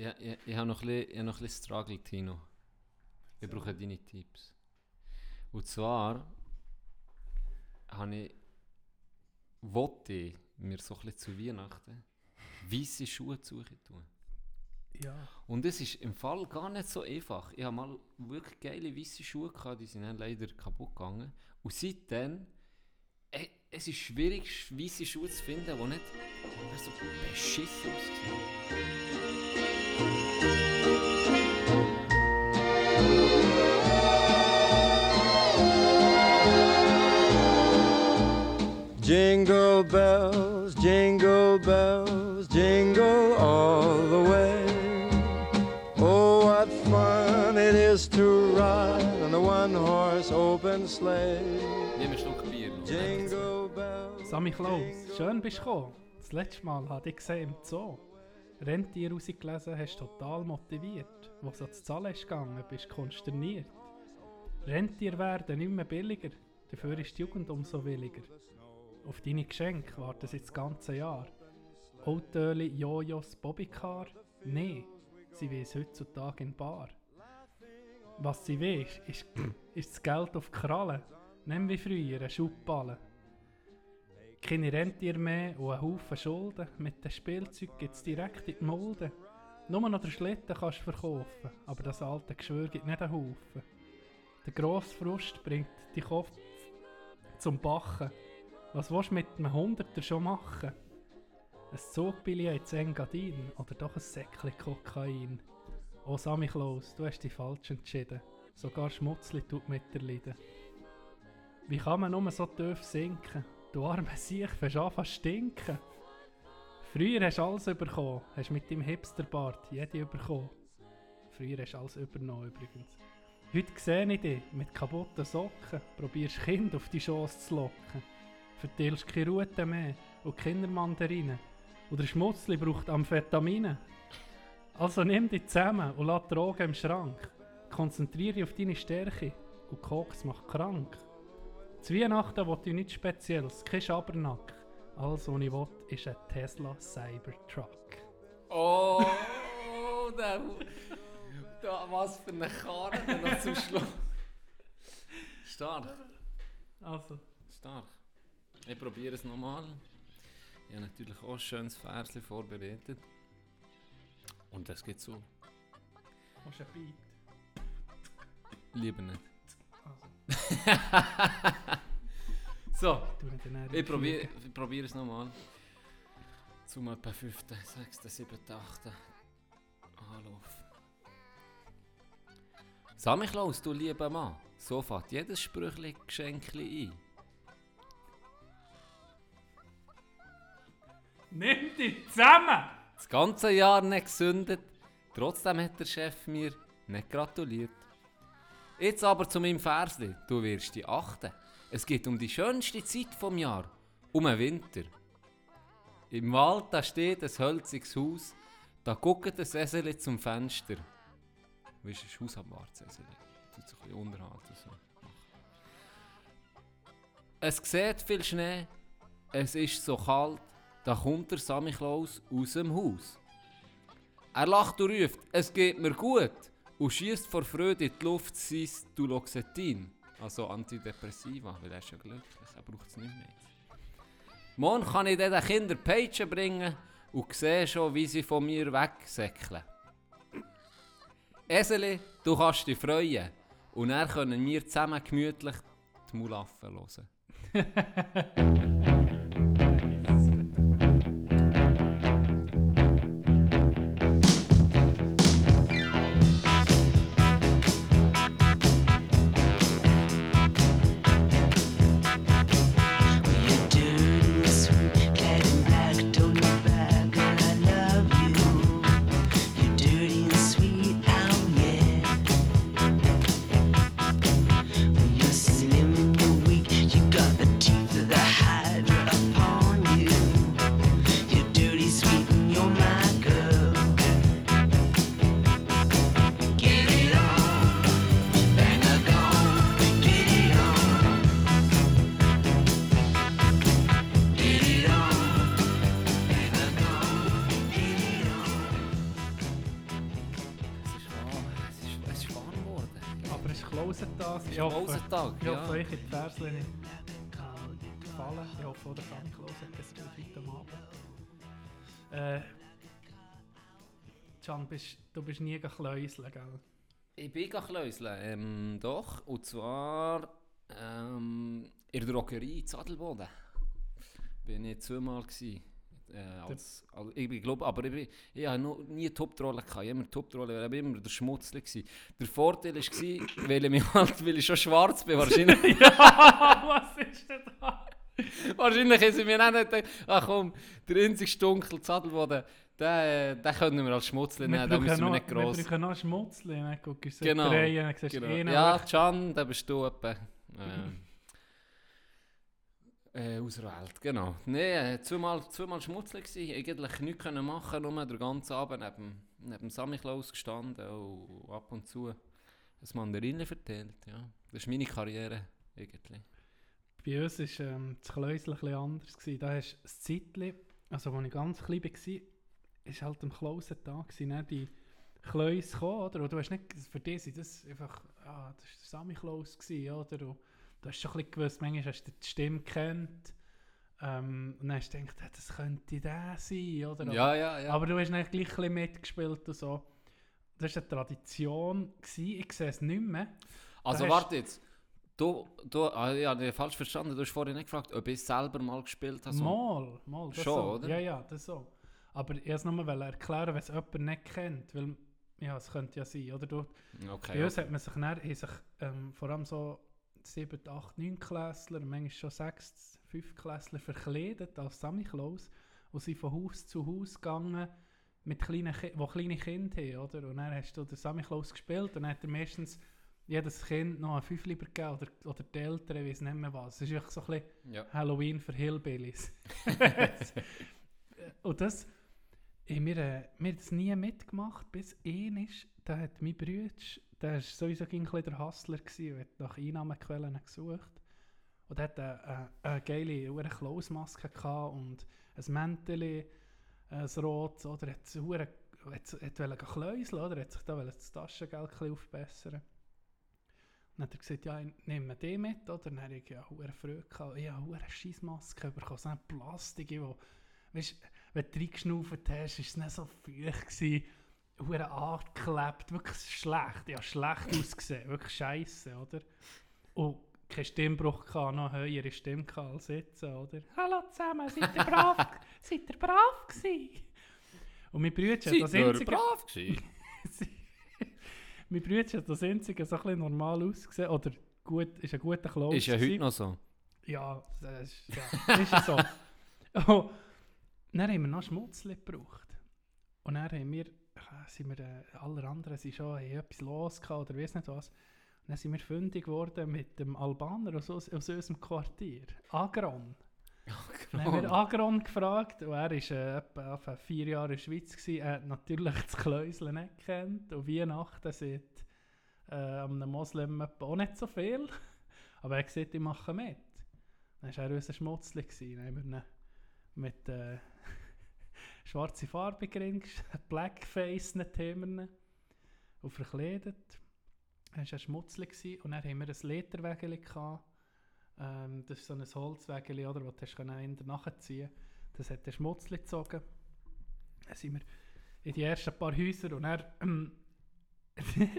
Ja, ich, ich habe noch ein bisschen, ich habe noch ein bisschen Struggle, Tino. Wir brauchen deine Tipps. Und zwar habe ich, wollte ich mir so ein bisschen zu Weihnachten weiße Schuhe zu tun. Ja. Und es ist im Fall gar nicht so einfach. Ich habe mal wirklich geile weiße Schuhe gehabt, die sind dann leider kaputt gegangen. Und seitdem, äh, es ist schwierig, weiße Schuhe zu finden, die nicht die so beschissen aussehen. Jingle bells, jingle bells, jingle all the way. Oh, what fun it is to ride on a one horse open sleigh. Nimm einen Bier. Jingle bells. Sammy Klaus, schön bist du gekommen. Das letzte Mal habe ich gesehen im Zoo. Rentier rausgelesen hast du total motiviert. Wo es ans Zahlen ist gegangen, bist du konsterniert. Rentier werden mehr billiger, dafür ist die Jugend umso williger. Auf deine Geschenke warten sie das ganze Jahr. Autöli, Jojos, Bobbycar? Nee, sie es heutzutage in Bar. Was sie will, ist, ist das Geld auf die Kralle. Nimm wie früher einen Schubballen. Keine Rentier mehr und ein Haufen Schulden. Mit dem Spielzeug gibt es direkt in die Mulde. Nur noch den Schlitten kannst du verkaufen, aber das alte Geschwür gibt nicht einen Haufen. Der grosse Frust bringt die Kopf zum Bachen. Was willst du mit einem Hunderter schon machen? Ein Zugbillett in Engadin oder doch ein Säckchen Kokain? Oh Sammy Klaus, du hast dich falsch entschieden. Sogar Schmutzli tut mitleiden. Wie kann man nur so tief sinken? Du arme Siech, fängst an zu stinken. Früher hast du alles bekommen, hast mit deinem Hipsterbart jede bekommen. Früher hast du alles übernommen übrigens. Heute sehe ich dich mit kaputten Socken, probierst Kind auf die Schoss zu locken. Verteilst keine Rute mehr und Kindermandarinen. Und der Schmutzli braucht Amphetamine. Also nimm dich zusammen und lass Drogen im Schrank. Konzentriere dich auf deine Stärke und Koks macht krank. Zu Weihnachten will ich nichts Spezielles, kein Schabernack. Alles, was ich will, ist ein Tesla Cybertruck. Oh, der, da, was für eine Karte noch zum Schluss. Stark, Also, stark. Ich probiere es nochmal. Ich habe natürlich auch ein schönes Versli vorbereitet. Und es geht so. hast du ein Beat? Lieber nicht. So, ich probiere probiere es nochmal. Zum etwa 5., 6., 7., 8. Anlauf. Sammy Klaus, du lieber Mann, so fährt jedes Sprüchli Geschenkli ein. Nimm dich zusammen! Das ganze Jahr nicht gesündet, trotzdem hat der Chef mir nicht gratuliert. Jetzt aber zu meinem Versli, du wirst die achten. Es geht um die schönste Zeit vom Jahr, um den Winter. Im Wald da steht ein hölziges Haus, da guckt ein Eseli zum Fenster. Weißt du, ein Hausabwärts-Eseli. Tut sich ein bisschen unterhalten. So. Es sieht viel Schnee, es ist so kalt, da kommt der Sammy Klaus aus dem Haus. Er lacht und ruft, es geht mir gut und schießt vor Freude in die Luft sein Duloxetin, also Antidepressiva, weil er ist ja glücklich, er braucht es nicht mehr. Morgen kann ich den Kindern Peitschen bringen und sehe schon, wie sie von mir wegsäckeln. Eseli, du kannst dich freuen und dann können wir zusammen gemütlich die Mulaffen hören. gefallen. Ich hoffe auch, der Sammy Klaus hat das gut heute Abend. Äh, Can, bist, du bist nie gekläuselt, gell? Ich bin Kläusle, ähm, doch. Und zwar ähm, in der Drogerie in Zadelboden. Bin ich zweimal gsi. Äh, als, als, ich bin, glaub, aber ich, bin, ich habe noch nie eine Top-Rolle gehabt. Ich immer eine Top-Rolle, ich war immer der Schmutzli. Gewesen. Der Vorteil war, weil ich, mich halt, weil ich schon schwarz bin, wahrscheinlich, Was ist denn da? wahrscheinlich haben sie mir auch nicht gedacht, ach komm, der einzige Dunkel Zadelboden, den, äh, den können wir als Schmutzli nehmen, den müssen wir nicht gross. wir brauchen noch Schmutzli. Dann guckst du Genau, drehen, dann siehst Genau. einen Ja. Can, da bist du etwa. Äh, äh, ausgewählt, genau. Nein, zweimal, zweimal schmutzig gewesen, eigentlich nichts können machen, nur den ganzen Abend neben, neben Sammy Klaus gestanden und ab und zu ein Mandarinen verteilt, ja. Das ist meine Karriere, irgendwie. Bei uns war ähm, das Kläusel bisschen anders. Gewesen. Da hast du das Zeitchen, also als ich ganz klein war, war halt am Klausentag, gewesen, dann die Kläuse gekommen, oder? Und du hast nicht, für dich sind das einfach, ah, das war der Sammy Klaus, gewesen, oder? Und du hast schon ein bisschen gewusst, manchmal hast du die Stimme gekannt. Ähm, und dann hast du gedacht, ja, das könnte der sein, oder? Ja, ja, ja. Aber du hast dann gleich ein mitgespielt und so. Das war eine Tradition, gewesen. ich sehe es nicht mehr. also hast- warte jetzt. Du, du, ah, ja, ich habe falsch verstanden, du hast vorhin nicht gefragt, ob ich selber mal gespielt habe. so. Mal, mal. Das Schon, so. oder? Ja, ja, das so. Aber ich wollte es nur erklären, wenn es jemand nicht kennt. Weil, ja, es könnte ja sein, oder? Du, Okay, bei uns hat man sich, dann, haben sich ähm, vor allem so 7, 8, 9 Klässler, manchmal schon 6, 5 Klässler verkleidet als Sammy Klaus und sind von Haus zu Haus gegangen, mit kleinen Ki wo kleine Kinder haben, oder? Und dann hast du den Sammy Klaus gespielt und dann hat er meistens jedes Kind noch ein Fünfli gegeben oder, oder die Eltern, ich weiß nicht mehr was. Es ist wirklich so ein bisschen ja. Halloween für Hillbillies. und das haben wir, äh, haben das nie mitgemacht, bis ein ist, da hat mein Bruder, der war sowieso ein bisschen der Hustler gewesen, und hat nach Einnahmequellen gesucht. Und er hatte eine, eine, eine geile eine Klausmaske und ein Mäntel, ein rotes, oder er hat hure- hat, hat wollte kläuseln, oder? Er hat sich da wollte das Taschengeld aufbessern. Dann hat er gesagt, ja, ich nehme den mit, oder? Dann habe ich ja hure Freude gehabt. Ich habe hure Scheissmaske bekommen, so eine Plastik, wo, weißt, wenn du reingeschnauft hast, war es nicht so feucht gewesen. Hure angeklebt, wirklich schlecht. Ja, schlecht ausgesehen, wirklich scheiße, oder? Und keinen Stimmbruch gehabt, noch eine höhere Stimme gehabt als jetzt, oder? Hallo zusammen, seid ihr brav, seid ihr brav gewesen? Und mein Bruder hat Seid das ihr einzige... brav gewesen? mein Bruder hat das einzige so ein normal ausgesehen, oder gut, ist ein guter Klaus Ist ja heute noch so. Ja, das ist, ja, ist so. Und dann haben wir noch Schmutzli gebraucht. Und dann haben wir, sind wir, äh, alle anderen sind schon haben etwas los gehabt, oder weiss nicht was. Und dann sind wir fündig geworden mit dem Albaner aus, aus unserem Quartier, Agron. Dann haben wir Agron gefragt und er war äh, etwa, etwa vier Jahre in der Schweiz. Gewesen. Er hat natürlich das Kläusel nicht gekannt und Weihnachten seit äh, einem Moslem auch nicht so viel. Aber er hat gesagt, ich mache mit. Dann war er unser Schmutzli. gewesen. Dann haben wir ihn mit äh, schwarze Farbe geringt, Blackface nicht wir ihn, und verkleidet. Dann war er Schmutzli und dann haben wir ein Lederwägeli gehabt. Ähm, das ist so ein Holzwägeli, oder, das du hast können nachziehen Das hat der Schmutzli gezogen. Dann sind wir in die ersten paar Häuser und dann ähm,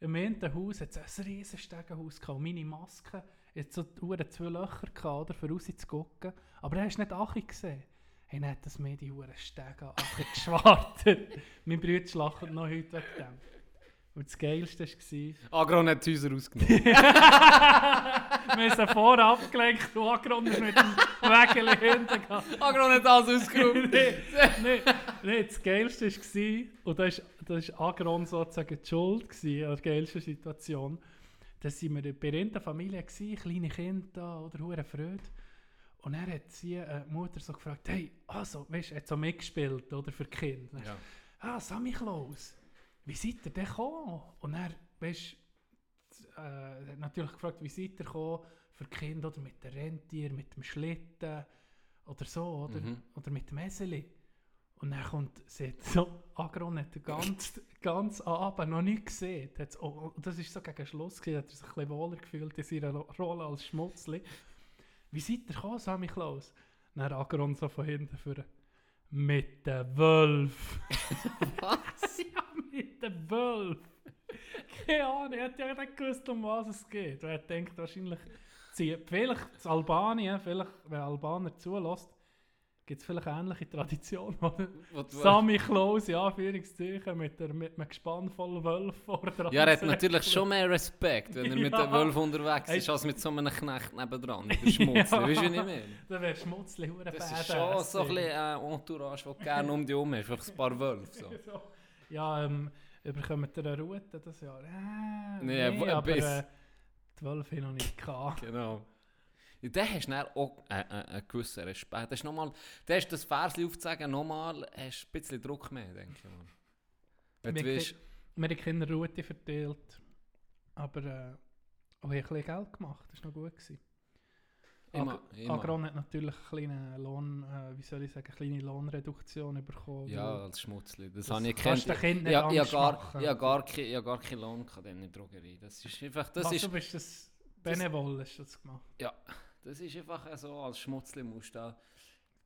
im einen Haus hat es ein riesiges Stegenhaus und Meine Maske hat so zwei Löcher gehabt, raus zu gucken. Aber er hast nicht Achi gesehen. Hey, dann hat das mir die hure Stege geschwartet. mein Bruder lacht noch heute wegen dem. Und das Geilste war... Agron hat die Häuser ausgenommen. Wir sind vorher abgelenkt und Agron ist mit dem Wägeli hinten gegangen. Agron hat alles ausgeräumt. nee, nee, nee, das Geilste war, und da ist, da ist Agron sozusagen die Schuld gewesen, an der geilsten Situation, da waren wir bei einer Familie, gewesen, kleine Kinder oder hure Freude. Und dann hat sie, äh, die Mutter so gefragt, hey, also, weißt du, hat so mitgespielt, oder, für die Kinder. Ja. ah, Sammy Klaus, wie seid ihr denn gekommen? Und er, weißt äh, hat natürlich gefragt, wie seid ihr gekommen für die Kinder, oder mit dem Rentier, mit dem Schlitten, oder so, oder, Mhm. oder mit dem Eseli. Und dann kommt, sie hat so, Agron hat den ganzen, ganzen Abend noch nicht gesehen. Hat's, oh, das ist so gegen Schluss gewesen, hat er sich ein bisschen wohler gefühlt in seiner Ro- Rolle als Schmutzli. Wie seid ihr gekommen, Sammy Klaus? Dann Agron so von hinten vor. Mit dem Wolf. Was? ja, mit dem Wolf. Keine Ahnung, er hat ja nicht gewusst, um was es geht. Er denkt wahrscheinlich, vielleicht in Albanien, vielleicht, wenn Albaner zulässt, gibt es vielleicht ähnliche Tradition, oder? Sammy Klaus, in Anführungszeichen, mit, der, mit einem Gespann voll Wölfen vor der Ja, er hat natürlich schon mehr Respekt, wenn er mit Ja. den Wölfen unterwegs Hey. ist, als mit so einem Knecht nebendran. Der Schmutz, Ja. weißt du, wie ich meine? Dann wäre Schmutzli Das ist schon so ein bisschen äh, Entourage, das gerne um dich herum ist, einfach ein paar Wölfe. So. Ja, ähm, überkommt ihr eine Route das Jahr? Äh, Nee, nee, aber äh, die Wölfe habe ich noch nicht gehabt. Genau. Ja, dann hast du dann auch äh, äh, einen gewissen Respekt. Das ist nochmal, dann hast das Versli aufzuzeigen, nochmal hast du ein bisschen Druck mehr, denke ich. Wenn du Wir Wir haben keine Route verteilt, aber äh, auch ein bisschen Geld gemacht, das war noch gut. Gewesen. Immer, immer. Agron hat natürlich eine kleine Lohn, äh, wie soll ich sagen, eine kleine Lohnreduktion bekommen. Ja, als Schmutzli. Das, das habe ich kannst du den Kindern nicht Ja, ich habe Angst gar, keinen Lohn in der Drogerie. Das ist einfach, das Was, ist, du bist das Benevol, hast du das gemacht. das ist einfach so, als Schmutzli musst du da...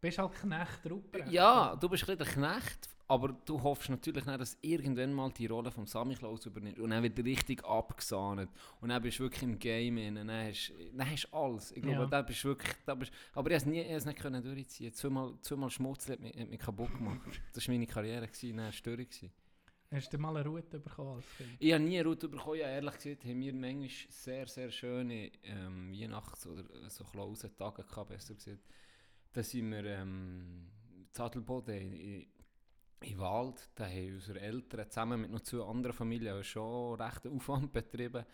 Du bist halt Knecht Ruprecht. Ja, du bist ein der Knecht, aber du hoffst natürlich nicht, dass irgendwann mal die Rolle vom Sammy Klaus übernimmt und dann wird richtig abgesahnet und dann bist du wirklich im Game in, und dann hast dann hast du alles. Ich glaube, Ja. da bist wirklich, da bist, aber ich habe es nie, nicht können durchziehen. Zweimal, zweimal Schmutzli hat mich, hat mich kaputt gemacht. Das war meine Karriere, gewesen, dann war es Störung. gewesen. Hast du mal eine Route bekommen als Kind? Ich habe nie eine Route bekommen. Ja, ehrlich gesagt haben wir manchmal sehr, sehr schöne ähm, Weihnachts- oder so Klausentage gehabt, besser gesagt. Da sind wir ähm, Zadelboden in, in, Wald, da haben unsere Eltern zusammen mit noch zwei anderen Familien schon recht Aufwand betrieben.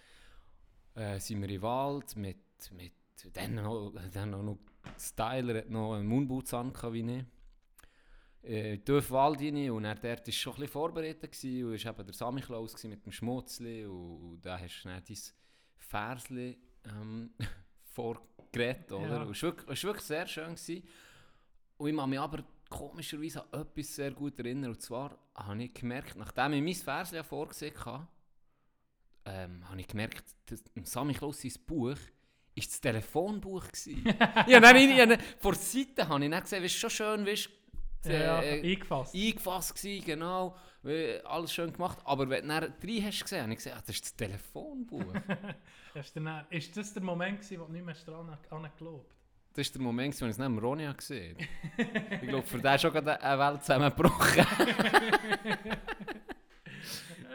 Äh, sind wir im Wald mit, mit dann noch, dann noch, Styler hat noch einen Moonboots an, wie ich äh, den Wald rein und er dort war schon ein vorbereitet gewesen, und war eben der gewesen mit dem Schmutzli und, und da hast du dann dein Versli ähm, vorgeredet, oder? Ja. Und es war wirklich, sehr schön. Gewesen. Und ich kann mich aber komischerweise an etwas sehr gut erinnern und zwar habe ich gemerkt, nachdem ich mein Versli ja vorgesehen hatte, ähm, habe ich gemerkt, dass Sammy Klaus sein Buch ist das Telefonbuch gewesen. ja, dann, ich, ich, vor der Seite habe ich dann gesehen, es ist schon schön, weißt, Ja, ja, äh, eingefasst. eingefasst gewesen, genau, äh, alles schön gemacht. Aber wenn du dann drei hast gesehen, habe ich gesehen, ah, das ist das Telefonbuch. Du dann, ist das der Moment, gewesen, wo du nicht mehr dran angelobt das ist der Moment, als ich es am Ronja gesehen habe. Ich glaube, für den ist schon gerade eine Welt zusammengebrochen.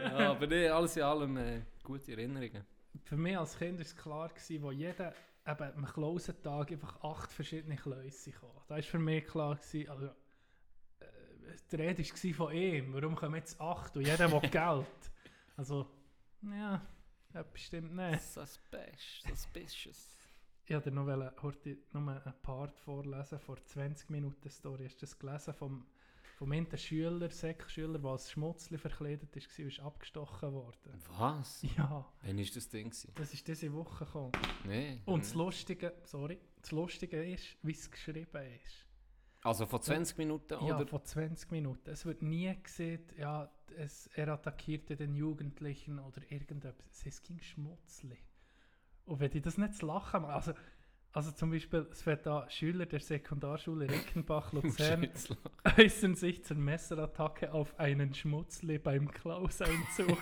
ja, aber nee, alles in allem äh, gute Erinnerungen. Für mich als Kind war es klar, gewesen, wo jeder eben am Klausentag einfach acht verschiedene Kläuse kamen. Da war für mich klar, gewesen, also, äh, die Rede war von ihm, warum kommen jetzt acht und jeder will Geld. Also, ja, etwas stimmt nicht. Suspicious. Suspicious. Ich wollte noch heute nur einen Part vorlesen, vor 20 Minuten Story. Hast du das gelesen vom, vom einen Schüler, Sek-Schüler, der als Schmutzli verkleidet ist, war, ist abgestochen worden? Was? Ja, Wann war das Ding? gewesen? das ist diese Woche gekommen. Nee. Und das Lustige, sorry, das Lustige ist, wie es geschrieben ist. Also von 20 Minuten Ja, oder? von 20 Minuten. Es wird nie gesehen, ja, es, er attackierte den Jugendlichen oder irgendetwas. Es ging Schmutzli. Und wenn die das nicht zu lachen machen, also, also zum Beispiel, es wird da Schüler der Sekundarschule Rickenbach Luzern Schützler. äußern sich zur Messerattacke auf einen Schmutzli beim Klauseinzug.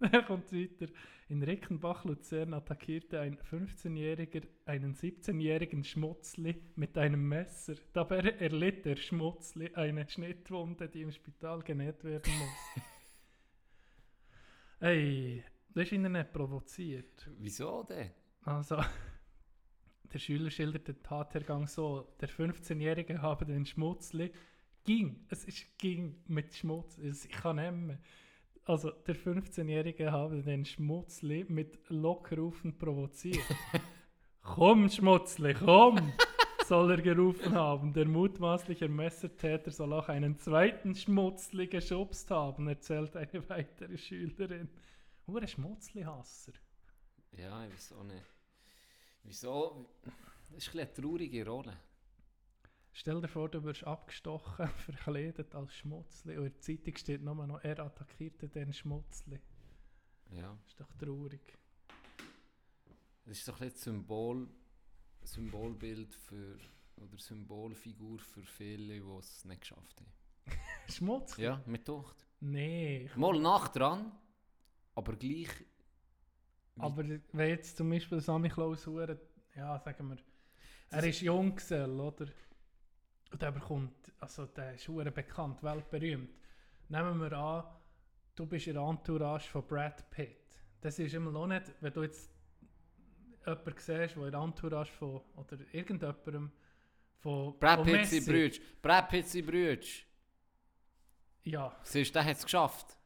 Er kommt weiter. In Rickenbach Luzern attackierte ein 15-Jähriger einen 17-jährigen Schmutzli mit einem Messer. Dabei erlitt der Schmutzli eine Schnittwunde, die im Spital genäht werden muss. Ey, das ist ihn nicht provoziert. Wieso denn? Also, der Schüler schildert den Tathergang so: Der 15-Jährige habe den Schmutzli ging, es ist ging mit Schmutz, ich kann nicht mehr. Also, der 15-Jährige habe den Schmutzli mit Lockrufen provoziert. komm, Schmutzli, komm! soll er gerufen haben. Der mutmaßliche Messertäter soll auch einen zweiten Schmutzli geschubst haben, erzählt eine weitere Schülerin. Hure Schmutzli-Hasser. Ja, ich weiß auch nicht. Wieso? Das ist eine traurige Rolle. Stell dir vor, du wirst abgestochen, verkleidet als Schmutzli und in der Zeitung steht nur noch, er attackierte den Schmutzli. Ja. ist doch traurig. Das ist so ein Symbol, Symbolbild für, oder Symbolfigur für viele, die es nicht geschafft haben. Schmutzli? Ja, mit Tocht. Nee. Mal nach dran, aber gleich. Aber wenn jetzt zum Beispiel Sammy Klaus ja, sagen wir, er ist Junggesell, oder? Und der bekommt, also der ist hure bekannt, weltberühmt. Nehmen wir an, du bist in der Entourage von Brad Pitt. Das ist immer noch nicht, wenn du jetzt jemanden siehst, der in der Entourage von, oder irgendjemandem von Brad Pitt sein Brütsch. Brad Pitt sein Brütsch. Ja. Siehst du, der hat es geschafft.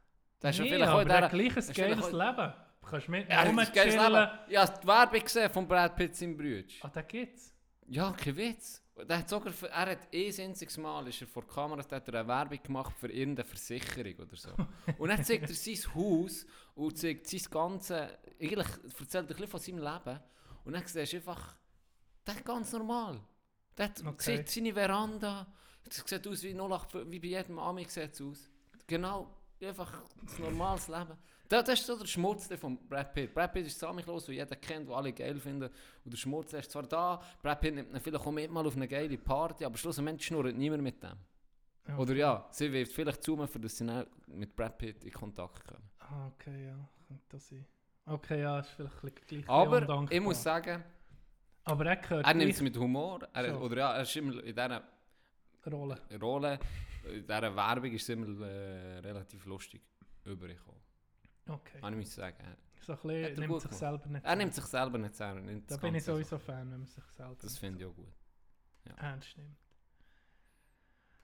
Der ist ja Nee, vielleicht auch aber der hat dieser... gleich ein ist geiles vielleicht Leben. Du kannst mit geiles rumchillen. Habe die Werbung gesehen von Brad Pitt sein Brütsch. Ah, den gibt's. Ja, kein Witz. Der hat sogar, für- er hat ein einziges Mal ist er vor der Kamera da hat er eine Werbung gemacht für irgendeine Versicherung oder so. Und dann zeigt er sein Haus und zeigt sein ganze, eigentlich erzählt er ein bisschen von seinem Leben. Und dann siehst du einfach, das ist ganz normal. Der hat Okay. sieht seine Veranda, es sieht aus wie 08, wie bei jedem Ami sieht es aus. Genau, einfach ein normales Leben. Das, das ist so der Schmutz von Brad Pitt. Brad Pitt ist sammellos, den jeder kennt, den alle geil finden. Und der Schmutz ist zwar da, Brad Pitt nimmt ihn vielleicht auch mit mal auf eine geile Party, aber schlussendlich schnurrt niemand mit dem. Ja. Oder ja, sie wirft vielleicht zu, für dass sie dann mit Brad Pitt in Kontakt kommen. Ah, okay, ja. Könnte das sein. Okay, ja, ist vielleicht ein gleich Aber ich muss sagen, Aber er er nimmt es mit Humor. Er. Oder ja, er ist immer in dieser Rolle. Rolle, in dieser Werbung ist es immer äh, relativ lustig übergekommen. Okay. Kann ich muss sagen. So ein bisschen er nimmt sich selber nicht Er nimmt sich selber nicht. Nicht Da bin ich sowieso Fan, wenn man sich selber Das finde ich auch gut. ernst nimmt.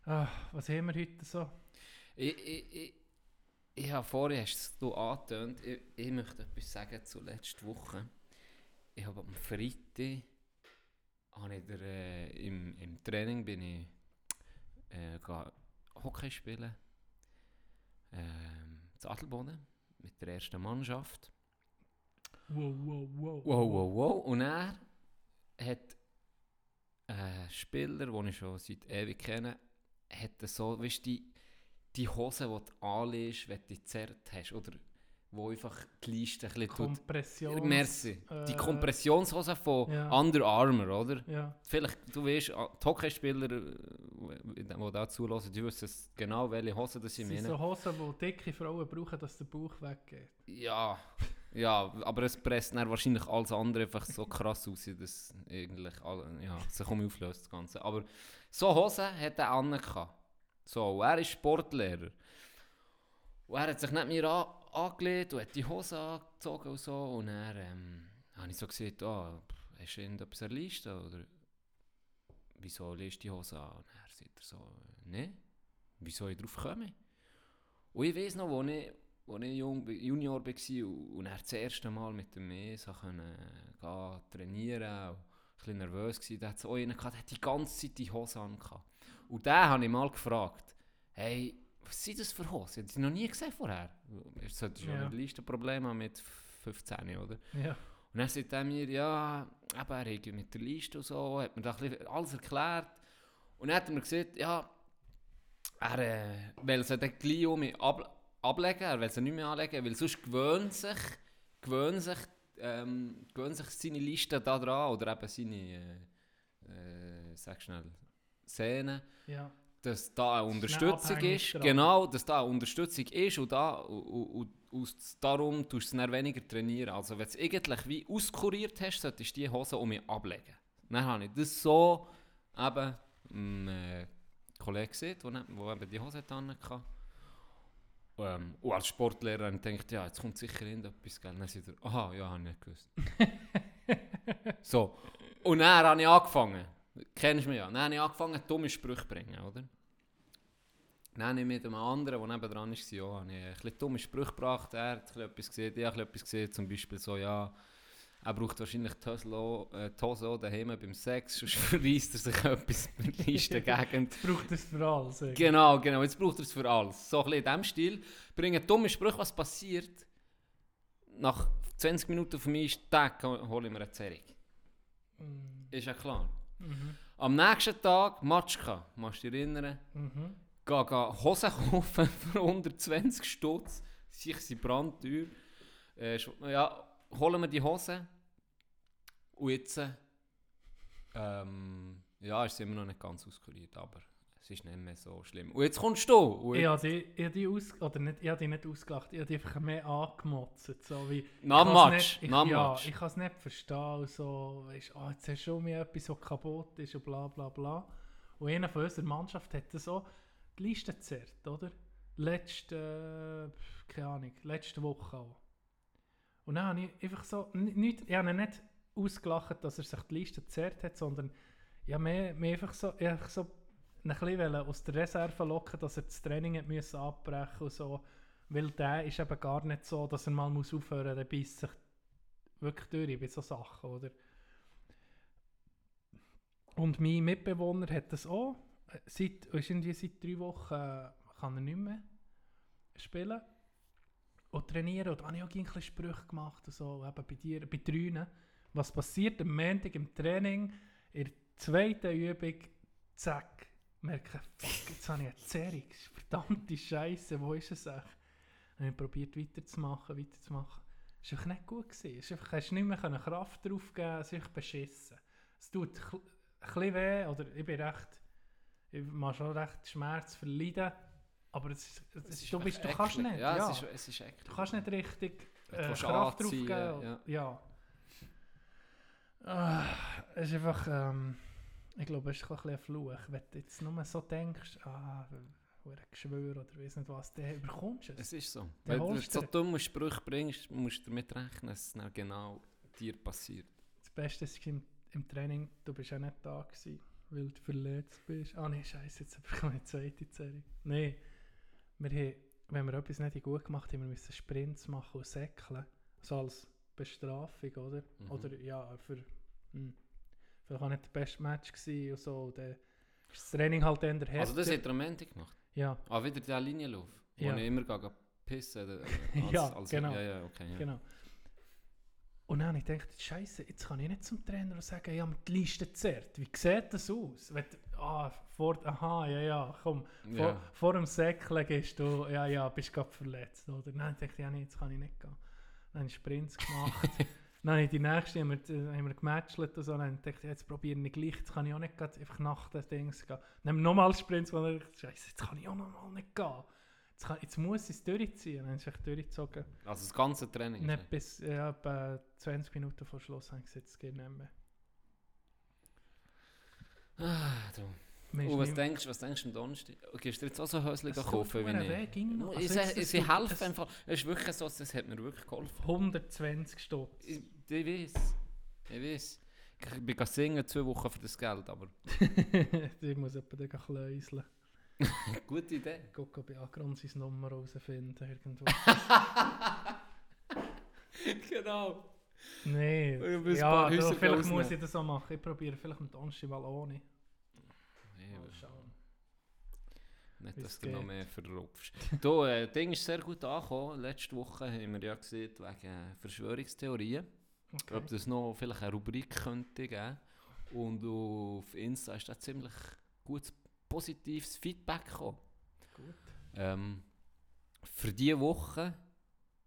Ah, was haben wir heute so? Ich, ich, ich, ich habe vorher, hast du angetönt, ich, ich möchte etwas sagen zu letzter Woche. Ich habe am Freitag, habe ich der, äh, im, im Training bin ich äh, Hockey spielen. Ähm, zu Adelboden mit der ersten Mannschaft. Wow, wow, wow. Wow, wow, wow. Und er hat einen Spieler, den ich schon seit ewig kenne, hat so, weißt du, die, die Hose, die du anlegst, wenn du die zerrt hast, oder wo einfach die Leiste ein bisschen tut. Kompression. Merci. Die äh, Kompressionshose von ja. Under Armour, oder? Ja, Vielleicht, du weißt, ah, die Hockeyspieler, äh, die da zulassen, die wissen genau, welche Hose das das ich sind meine. so Hosen, die dicke Frauen brauchen, dass der Bauch weggeht. Ja, ja, aber es presst dann wahrscheinlich alles andere einfach so krass aus, dass eigentlich alle, ja, sich um auflöst das Ganze. Aber so Hosen hat er angehabt. So, er ist Sportlehrer. Und er hat sich nicht mir an, angelegt und hat die Hose angezogen und so. Und dann ähm, habe ich so gesagt, pff, hast du irgendetwas an der Liste? Oder wieso legst du die Hose an? Und er sagt er so, ne, wieso ich drauf komme? Und ich weiss noch, wo ich, als ich jung, Junior war und, dann das erste Mal mit dem Mehr so können, gehen, trainieren und ein bisschen nervös war, da hat auch einen gehabt, der hat die ganze Zeit die Hose an. Und den habe ich mal gefragt, hey, was sind das für Hosen? Ich habe noch nie gesehen vorher. Er sollte schon Ja. mit Listenproblemen haben mit 15, oder? Ja. Und dann sagt er mir, ja, eben, er mit der Liste und so, hat mir da ein alles erklärt. Und dann hat er mir gesagt, ja, er äh, will sie dann gleich um ab, ablegen, er will sie nicht mehr anlegen, weil sonst gewöhnt sich, gewöhnt sich, ähm, gewöhnt sich seine Liste da dran, oder eben seine, äh, äh, sag schnell, Szenen, ja. Dass da eine Unterstützung ist. dran. Genau, dass da eine Unterstützung ist und, da, und, und, und, darum tust du es dann weniger trainieren. Also wenn du es eigentlich wie auskuriert hast, solltest du die Hose um mich ablegen. Dann habe ich das so eben einem äh, Kollegen gesehen, der der eben die Hose dann hatte. Ähm, und als Sportlehrer habe ich gedacht, ja, jetzt kommt sicher irgendetwas, gell? Dann sagt er, aha, ja, habe ich nicht gewusst. so, und dann habe ich angefangen. Kennst du mich ja. Dann habe ich angefangen, dumme Sprüche zu bringen, oder? Dann habe ich mit einem anderen, der nebenan war, ja, habe ich ein bisschen dumme Sprüche gebracht. Er hat etwas gesehen, ich habe etwas gesehen, zum Beispiel so, ja, er braucht wahrscheinlich die Hose auch- äh, daheim beim Sex, sonst verweist er sich etwas mit Liste Gegend. Braucht es für alles. Genau, genau, jetzt braucht er es für alles. So ein bisschen in diesem Stil. Bringen dumme Sprüche, was passiert. Nach 20 Minuten von mir ist Tag, hole ich mir eine Zerrung. Mm, Ist ja klar. Mhm. Am nächsten Tag, Matschka, musst du dich erinnern, Mhm. Geh, geh Hosen kaufen für 120 Stutz. Sie sind brandteuer. Äh, ja, holen wir die Hosen. Und jetzt, ähm, ja, ist immer noch nicht ganz auskuriert, aber es ist nicht mehr so schlimm. Und jetzt kommst du. Und Ich habe die, ich hab die, aus, oder nicht, ich hab die nicht ausgelacht, ich habe die einfach mehr angemotzt. So wie, kann's Match, nicht- ich, nach ja, Match. ich kann es nicht verstehen. und So, weißt, oh, jetzt hast du schon mir etwas, was kaputt ist und bla bla bla. Und einer von unserer Mannschaft hat so die Liste gezerrt, oder? Letzte, äh, keine Ahnung, letzte Woche auch. Und dann habe ich einfach so, nicht, ich habe ihn nicht ausgelacht, dass er sich die Liste gezerrt hat, sondern ich habe mehr einfach so, einfach so ein bisschen aus der Reserve locken, dass er das Training hat müssen abbrechen und so. Weil der ist eben gar nicht so, dass er mal muss aufhören muss, beißt sich wirklich durch bei so Sachen, oder? Und mein Mitbewohner hat das auch. Seit, irgendwie seit drei Wochen äh, kann er nicht mehr spielen und trainieren. Und da habe ich auch ein bisschen Sprüche gemacht und so, eben bei dir, bei drünen. Was passiert am Montag im Training, in der zweiten Übung, zack, merke, fuck, jetzt habe ich eine Zerrung. Verdammte Scheiße, wo ist es eigentlich? Dann habe ich probiert weiterzumachen, weiterzumachen. Es war einfach nicht gut. Gewesen. Es einfach, hast nicht mehr Kraft drauf geben, es ist beschissen. Es tut ein bisschen weh, oder ich bin recht, mag schon recht Schmerz verleiden, aber es, es, Es ist du, bist, du echt kannst nicht. Ja, Ja, Es, ist, es ist. Du kannst nicht richtig äh, Kraft drauf anziehen, geben. ja. Ja. Ah, es ist einfach, ähm, ich glaube, es ist ein bisschen ein Fluch. Wenn du jetzt nur so denkst, ah, ein Geschwür oder weiss nicht was, dann überkommst du es. Es ist so. Wenn du so du- dumme Sprüche bringst, musst du damit rechnen, dass es dann genau dir passiert. Das Beste ist im, im Training, du bist ja nicht da gewesen, weil du verletzt bist. Ah nee, scheiße, jetzt habe ich meine zweite Serie. Nein, wir haben, wenn wir etwas nicht gut gemacht haben, wir müssen Sprints machen und säckeln. So als Bestrafung, oder? Mhm. Oder ja, für... Hm, vielleicht auch nicht der beste Match gewesen und so. Dann ist das Training halt eher härter. Also das hat Ende gemacht. Ja, Ah, wieder der Linienlauf, wo Ja. ich immer gehe pissen. Als, Ja, als, genau. Ja, ja, okay. Ja. genau. Und dann habe ich gedacht, Scheiße, jetzt kann ich nicht zum Trainer und sagen, ich habe die Liste gezerrt. Wie sieht das aus? Wenn, ah, vor, aha, ja, ja, komm. Vor, Ja. vor dem Säckeln gehst du, ja, ja, bist gerade verletzt. Oder? Dann dachte ich, ja, nee, jetzt kann ich nicht gehen. Dann habe ich Sprints gemacht. dann habe ich die nächste, haben wir, äh, haben wir gematchelt und so. Dann dachte ich, jetzt probiere ich gleich, jetzt kann ich auch nicht grad einfach nach den Dings gehen. Dann haben wir nochmal Sprints, wo ich dachte, Scheiße, jetzt kann ich auch nochmal nicht gehen. Jetzt, kann, jetzt muss ich es durchziehen. Dann habe ich es durchgezogen. Also das ganze Training. Nicht bis ja, etwa 20 Minuten vor Schluss habe ich gesagt, es geht nicht mehr. Ah, du. Und was nicht- denkst, was denkst du am Donnerstag? Gehst du jetzt auch so Häuschen kaufen wie ich? noch. Ich Also das Sie tut- helfen es- einfach. Es ist wirklich so, das hat mir wirklich geholfen. 120 Stutz. Ich, ich weiß. Ich weiß. Ich bin singen zwei Wochen für das Geld, aber ich muss etwa den kläuseln. Gute Idee. Gucken, ob ich Agron seine Nummer herausfinden irgendwo. genau. Nein. Ein Ja, vielleicht muss ich das auch machen. Ich probiere vielleicht am Donnerstag mal ohne. Mal schauen. Nicht, dass du noch mehr verrupfst. Du, äh, das Ding ist sehr gut angekommen. Letzte Woche haben wir ja gesehen, wegen äh, Verschwörungstheorien, Okay. ob das noch vielleicht eine Rubrik könnte geben. Und auf Insta ist da ziemlich gutes, positives Feedback gekommen. Gut. Ähm, für diese Woche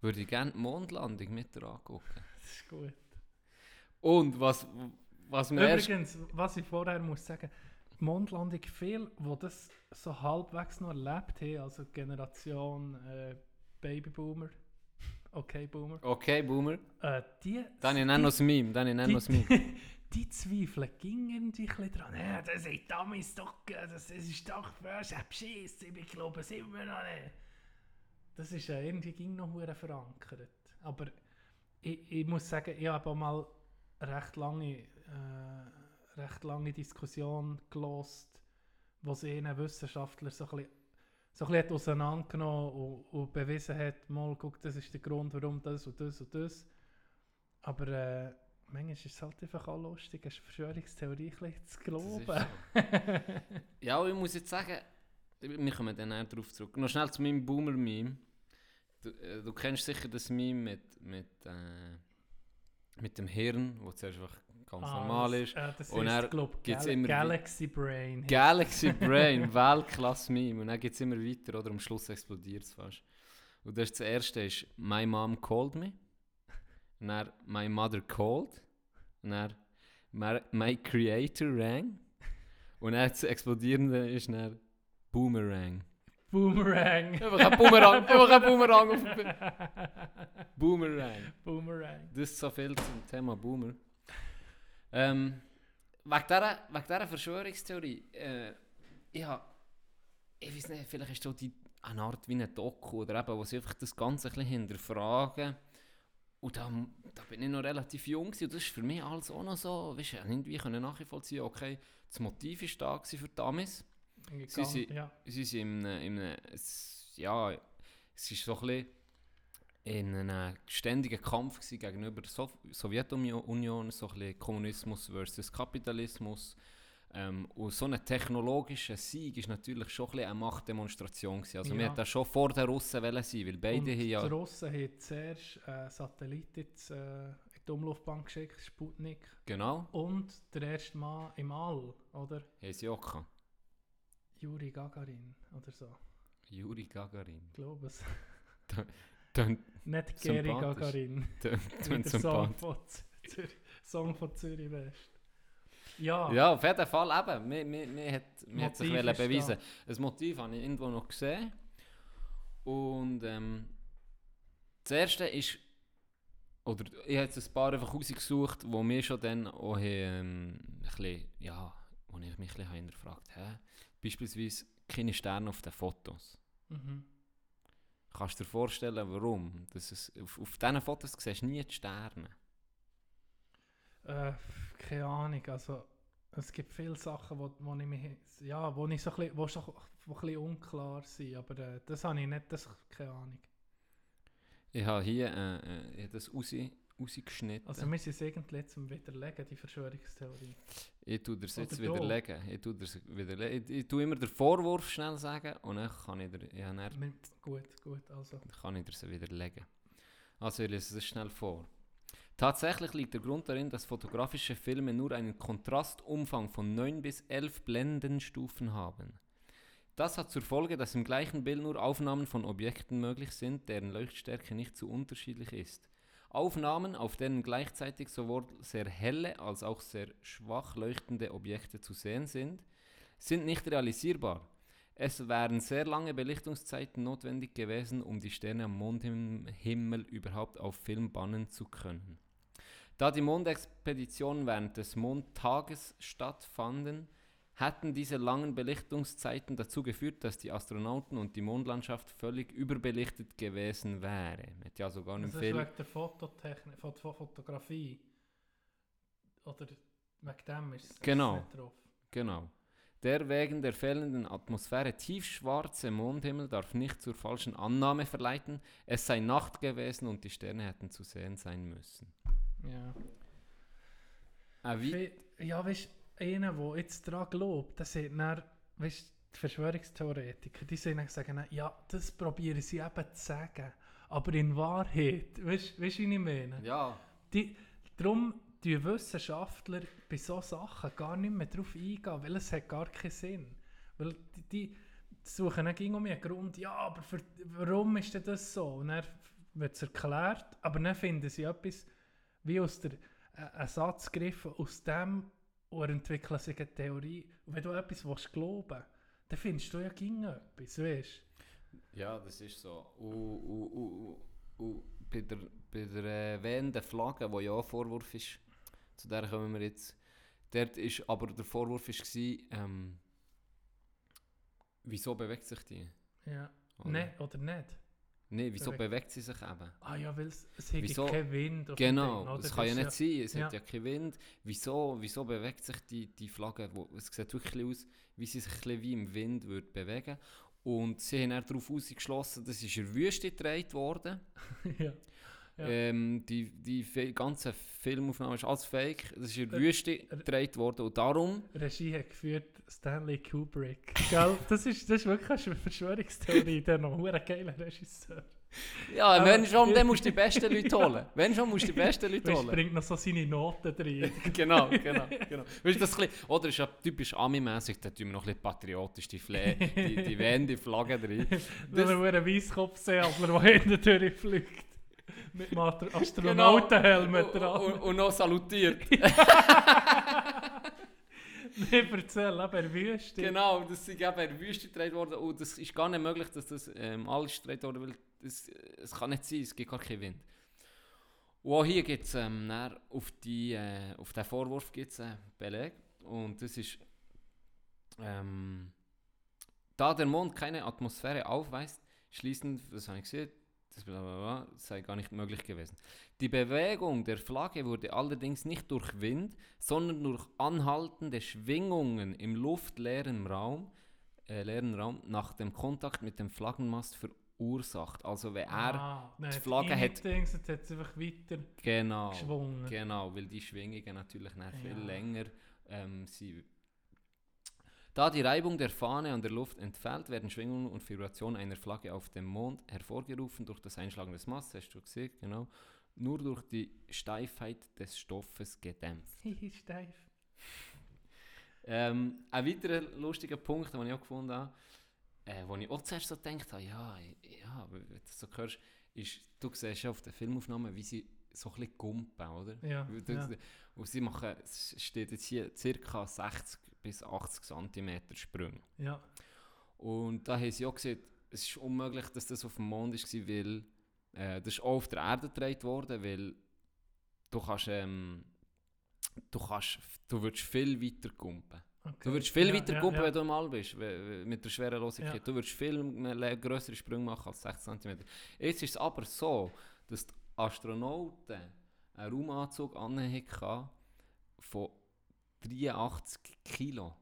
würde ich gerne die Mondlandung mit dir angucken. Das ist gut. Und was, was mir. Übrigens, was ich vorher muss sagen, die Mondlandung, viel, wo das so halbwegs noch erlebt haben, also Generation äh, Babyboomer, okay Boomer, Okay, Boomer. äh, die, Dann ich nenne die, noch das Meme. Dann ich nenne die, noch das Meme. die zweifeln ging irgendwie ein dran. Ja, das ist damals doch, das ist doch böse, beschiss, ich glaube es immer noch nicht. Das ist irgendwie ging noch hure verankert. Aber ich, ich muss sagen, ich habe mal recht lange, äh, recht lange Diskussion gelost, wo sich ein Wissenschaftler so ein bisschen, so ein auseinandergenommen und, und bewiesen hat, mal, guck, das ist der Grund, warum das und das und das. Aber äh, manchmal ist es halt einfach auch lustig, eine Verschwörungstheorie ein zu Das glauben. so. ja, ich muss jetzt sagen, wir kommen dann eher darauf zurück. Noch schnell zu meinem Boomer-Meme. Du, äh, du kennst sicher das Meme mit, mit, äh, mit dem Hirn, wo zuerst einfach ganz Ah, normal das- ist. Äh, das Und ist, glaub, gibt's Gal immer Galaxy Brain. Galaxy Brain, Weltklasse-Meme. Und dann geht es immer weiter, oder? Am Schluss explodiert es fast. Und das, ist das erste ist My Mom Called Me. Dann My Mother Called. Dann My, Creator Rang. Und das Explodierende ist dann Boomerang. Boomerang. Einfach ein Boomerang, einfach ein Boomerang auf. Boomerang. Boomerang. Das ist so viel zum Thema Boomer. Ähm, wegen, dieser, wegen dieser Verschwörungstheorie, äh, ich habe, ich weiß nicht, vielleicht ist so die eine Art wie ein Doku oder eben, wo sie einfach das Ganze ein bisschen hinterfragen. Und da, da bin ich noch relativ jung gewesen, und das ist für mich alles auch noch so, weißt du, irgendwie können nachvollziehen, okay, das Motiv war da für die Amis. Sie sind- ja. Sie sind in einem, in einem es- ja, es ist so ein bisschen in einem ständigen Kampf gegenüber der so Sowjetunion, so ein bisschen Kommunismus versus Kapitalismus. Ähm, und so ein technologischer Sieg ist natürlich schon ein bisschen eine Machtdemonstration gewesen. Also Ja. wir hätten schon vor den Russen wollen sein, weil beide Und haben ja... Die Russen haben zuerst einen Satellit ins, äh, in die Umlaufbahn geschickt, Sputnik. Genau, Und der erste Mann im All, oder? haben sie auch gehabt. Juri Gagarin oder so. Juri Gagarin. Ich glaube es. Nicht Geri Sympathisch. Gagarin. dann Wie der Song von, Z- Zür Song von Zürich West. Ja, Ja, auf jeden Fall eben. Mir, mir, mir hat, mir hat sich da. beweisen. Das Motiv habe ich irgendwo noch gesehen. Und ähm, das erste ist, oder ich habe jetzt ein paar einfach rausgesucht, wo mir schon dann auch ähm, ein bisschen, ja, wo ich mich ein bisschen hinterfragt habe. Beispielsweise keine Sterne auf den Fotos. Mhm. Kannst du dir vorstellen, warum? Das ist, auf, auf diesen Fotos siehst du nie die Sterne. Äh, keine Ahnung, also es gibt viele Sachen, wo, wo ich mich, ja, wo ich so ein bisschen, wo schon wo ein bisschen unklar sind, aber äh, das habe ich nicht, das, keine Ahnung. Ich habe hier äh, äh, das raus, rausgeschnitten. Also wir sind irgendwie zum Widerlegen, die Verschwörungstheorie. Ich tue das jetzt Oder widerlegen. Ich tue, das widerlegen. Ich, ich tue immer den Vorwurf schnell sagen und dann kann ich, dir, ja, dann Gut, gut, also. kann ich dir widerlegen. Also ich lese es schnell vor. Tatsächlich liegt der Grund darin, dass fotografische Filme nur einen Kontrastumfang von 9 bis 11 Blendenstufen haben. Das hat zur Folge, dass im gleichen Bild nur Aufnahmen von Objekten möglich sind, deren Leuchtstärke nicht zu unterschiedlich ist. Aufnahmen, auf denen gleichzeitig sowohl sehr helle als auch sehr schwach leuchtende Objekte zu sehen sind, sind nicht realisierbar. Es wären sehr lange Belichtungszeiten notwendig gewesen, um die Sterne am Mondhimmel überhaupt auf Film bannen zu können. Da die Mondexpeditionen während des Mondtages stattfanden, hätten diese langen Belichtungszeiten dazu geführt, dass die Astronauten und die Mondlandschaft völlig überbelichtet gewesen wäre. Hat ja sogar einen Das ist Film. wegen der Fototechnik, Fot Fo- Fotografie. Oder wegen dem ist es ist Genau. nicht drauf. Genau. Der wegen der fehlenden Atmosphäre tiefschwarze Mondhimmel darf nicht zur falschen Annahme verleiten, es sei Nacht gewesen und die Sterne hätten zu sehen sein müssen. Ja. Äh, wie? Ja, weißt du, einer, der jetzt daran glaubt, der sagt dann, weißt du, die Verschwörungstheoretiker, die sagen, sagen ja, das probieren sie eben zu sagen. Aber in Wahrheit, weißt du, wie ich meine? Ja. Die, darum die Wissenschaftler bei solchen Sachen gar nicht mehr drauf eingehen, weil es hat gar keinen Sinn. Weil die, die suchen dann ging um einen Grund, ja, aber für, warum ist denn das so? Und dann wird es erklärt, aber dann finden sie etwas wie aus der äh, Satz gegriffen, aus dem und entwickeln sich eine Theorie. Und wenn du etwas willst glauben dann findest du ja ging etwas, weißt Ja, das ist so. Und, und, und, bei der, bei der äh, wehenden Flagge, wo ja auch Vorwurf ist, zu der kommen wir jetzt. Dort ist aber der Vorwurf war, ähm, wieso bewegt sich die? Ja. Oder? Ne, oder nicht? Nein, wieso Bewegt- sie sich eben? Ah ja, weil es, es hätte Wieso? keinen Wind. Genau, Ding, das kann ja nicht sein, es hat ja. ja keinen Wind. Wieso, wieso bewegt sich die, die Flagge? Wo, es sieht wirklich aus, wie sie sich ein wie im Wind würde bewegen. Und sie haben dann darauf ausgeschlossen, das ist in der Wüste gedreht worden. ja. Ja. Ähm, die die ganze Filmaufnahme ist alles fake. Das ist in der Äh, Wüste gedreht worden. Und darum, Regie hat geführt Stanley Kubrick. Gell? Das ist, das ist wirklich eine Verschwörungstheorie, der noch ein geiler Regisseur. Ja, Aber- wenn schon, dann musst du die besten Leute holen. Wenn schon, musst du die besten Leute holen. bringt noch so seine Noten drin. genau, genau, genau. Weißt das bisschen, oder ist ja typisch Ami-mässig, da tun wir noch ein bisschen patriotisch die, Fle die, die Wände, die Flagge drin. Wenn Das- wir einen Weisskopfsäbler, der hinten durchfliegt. Mit einem Astro- Astronautenhelm und, dran. und, und noch salutiert. Wir erzählen eben Wüste. genau, das ist eben in Wüste gedreht worden und das ist gar nicht möglich, dass das ähm, alles gedreht wurde, weil das, es kann nicht sein, es gibt gar keinen Wind. Und auch hier gibt es ähm, auf, die, äh, auf den Vorwurf gibt's einen Beleg und das ist, ähm, da der Mond keine Atmosphäre aufweist, schließen, das habe ich gesehen, das sei gar nicht möglich gewesen. Die Bewegung der Flagge wurde allerdings nicht durch Wind, sondern durch anhaltende Schwingungen im luftleeren Raum, äh, leeren Raum nach dem Kontakt mit dem Flaggenmast verursacht. Also wenn er, ah, nein, die Flagge hat- Dings, jetzt hat es einfach weiter genau, geschwungen. genau, weil die Schwingungen natürlich dann viel Ja. länger ähm, sie da die Reibung der Fahne an der Luft entfällt, werden Schwingungen und Vibrationen einer Flagge auf dem Mond hervorgerufen durch das Einschlagen des Mastes, hast du gesehen, genau, nur durch die Steifheit des Stoffes gedämpft. Steif. Ähm, ein weiterer lustiger Punkt, den ich auch gefunden habe, äh, wo ich auch zuerst so gedacht habe, ja, ja, wenn du das so hörst, ist, du siehst ja auf den Filmaufnahmen, wie sie so ein bisschen gumpen, oder? Ja, Das- ja. Und sie machen, es steht jetzt hier ca. 60 bis 80 cm Sprünge. ja. Und da haben sie auch gesehen, es ist unmöglich, dass das auf dem Mond war, weil äh, das ist auch auf der Erde gedreht worden, weil du kannst, ähm, du kannst, du würdest viel weiter kumpen. Okay. Du würdest viel ja, weiter kumpen, ja. wenn du im All bist, mit der Schwerelosigkeit. Ja. Du würdest viel größere Sprünge machen als 60 cm. Jetzt ist es aber so, dass die Astronauten einen Raumanzug anhatten von 83 Kilo.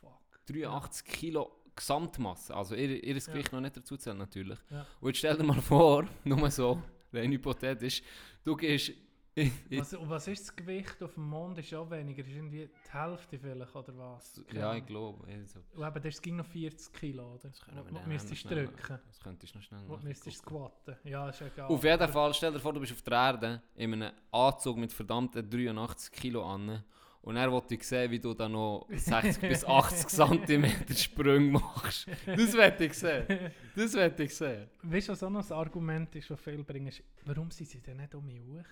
Fuck. 83 Kilo Gesamtmasse, also ihr, ihr Ja. Gewicht noch nicht dazu zählen natürlich. Ja. Und jetzt stell dir mal vor, nur so, rein hypothetisch, du gehst Was, und was ist das Gewicht auf dem Mond? Ist auch weniger. Ist irgendwie die Hälfte vielleicht, oder was? Keine ja, ich glaube. Also, Und eben, das ging noch 40 Kilo, oder? das wir du müsstest noch schnell- drücken. Das könntest du noch schnell du müsstest nachgucken. squatten. Ja, ist egal. Auf jeden Fall, stell dir vor, du bist auf der Erde in einem Anzug mit verdammten 83 Kilo an. Und er wollte ich sehen, wie du da noch 60 bis 80 cm Sprünge machst. Das werde ich sehen. Das werde ich sehen. Weißt du, was auch noch ein Argument ist, das viele bringen, ist, warum sind sie denn nicht um mich hoch?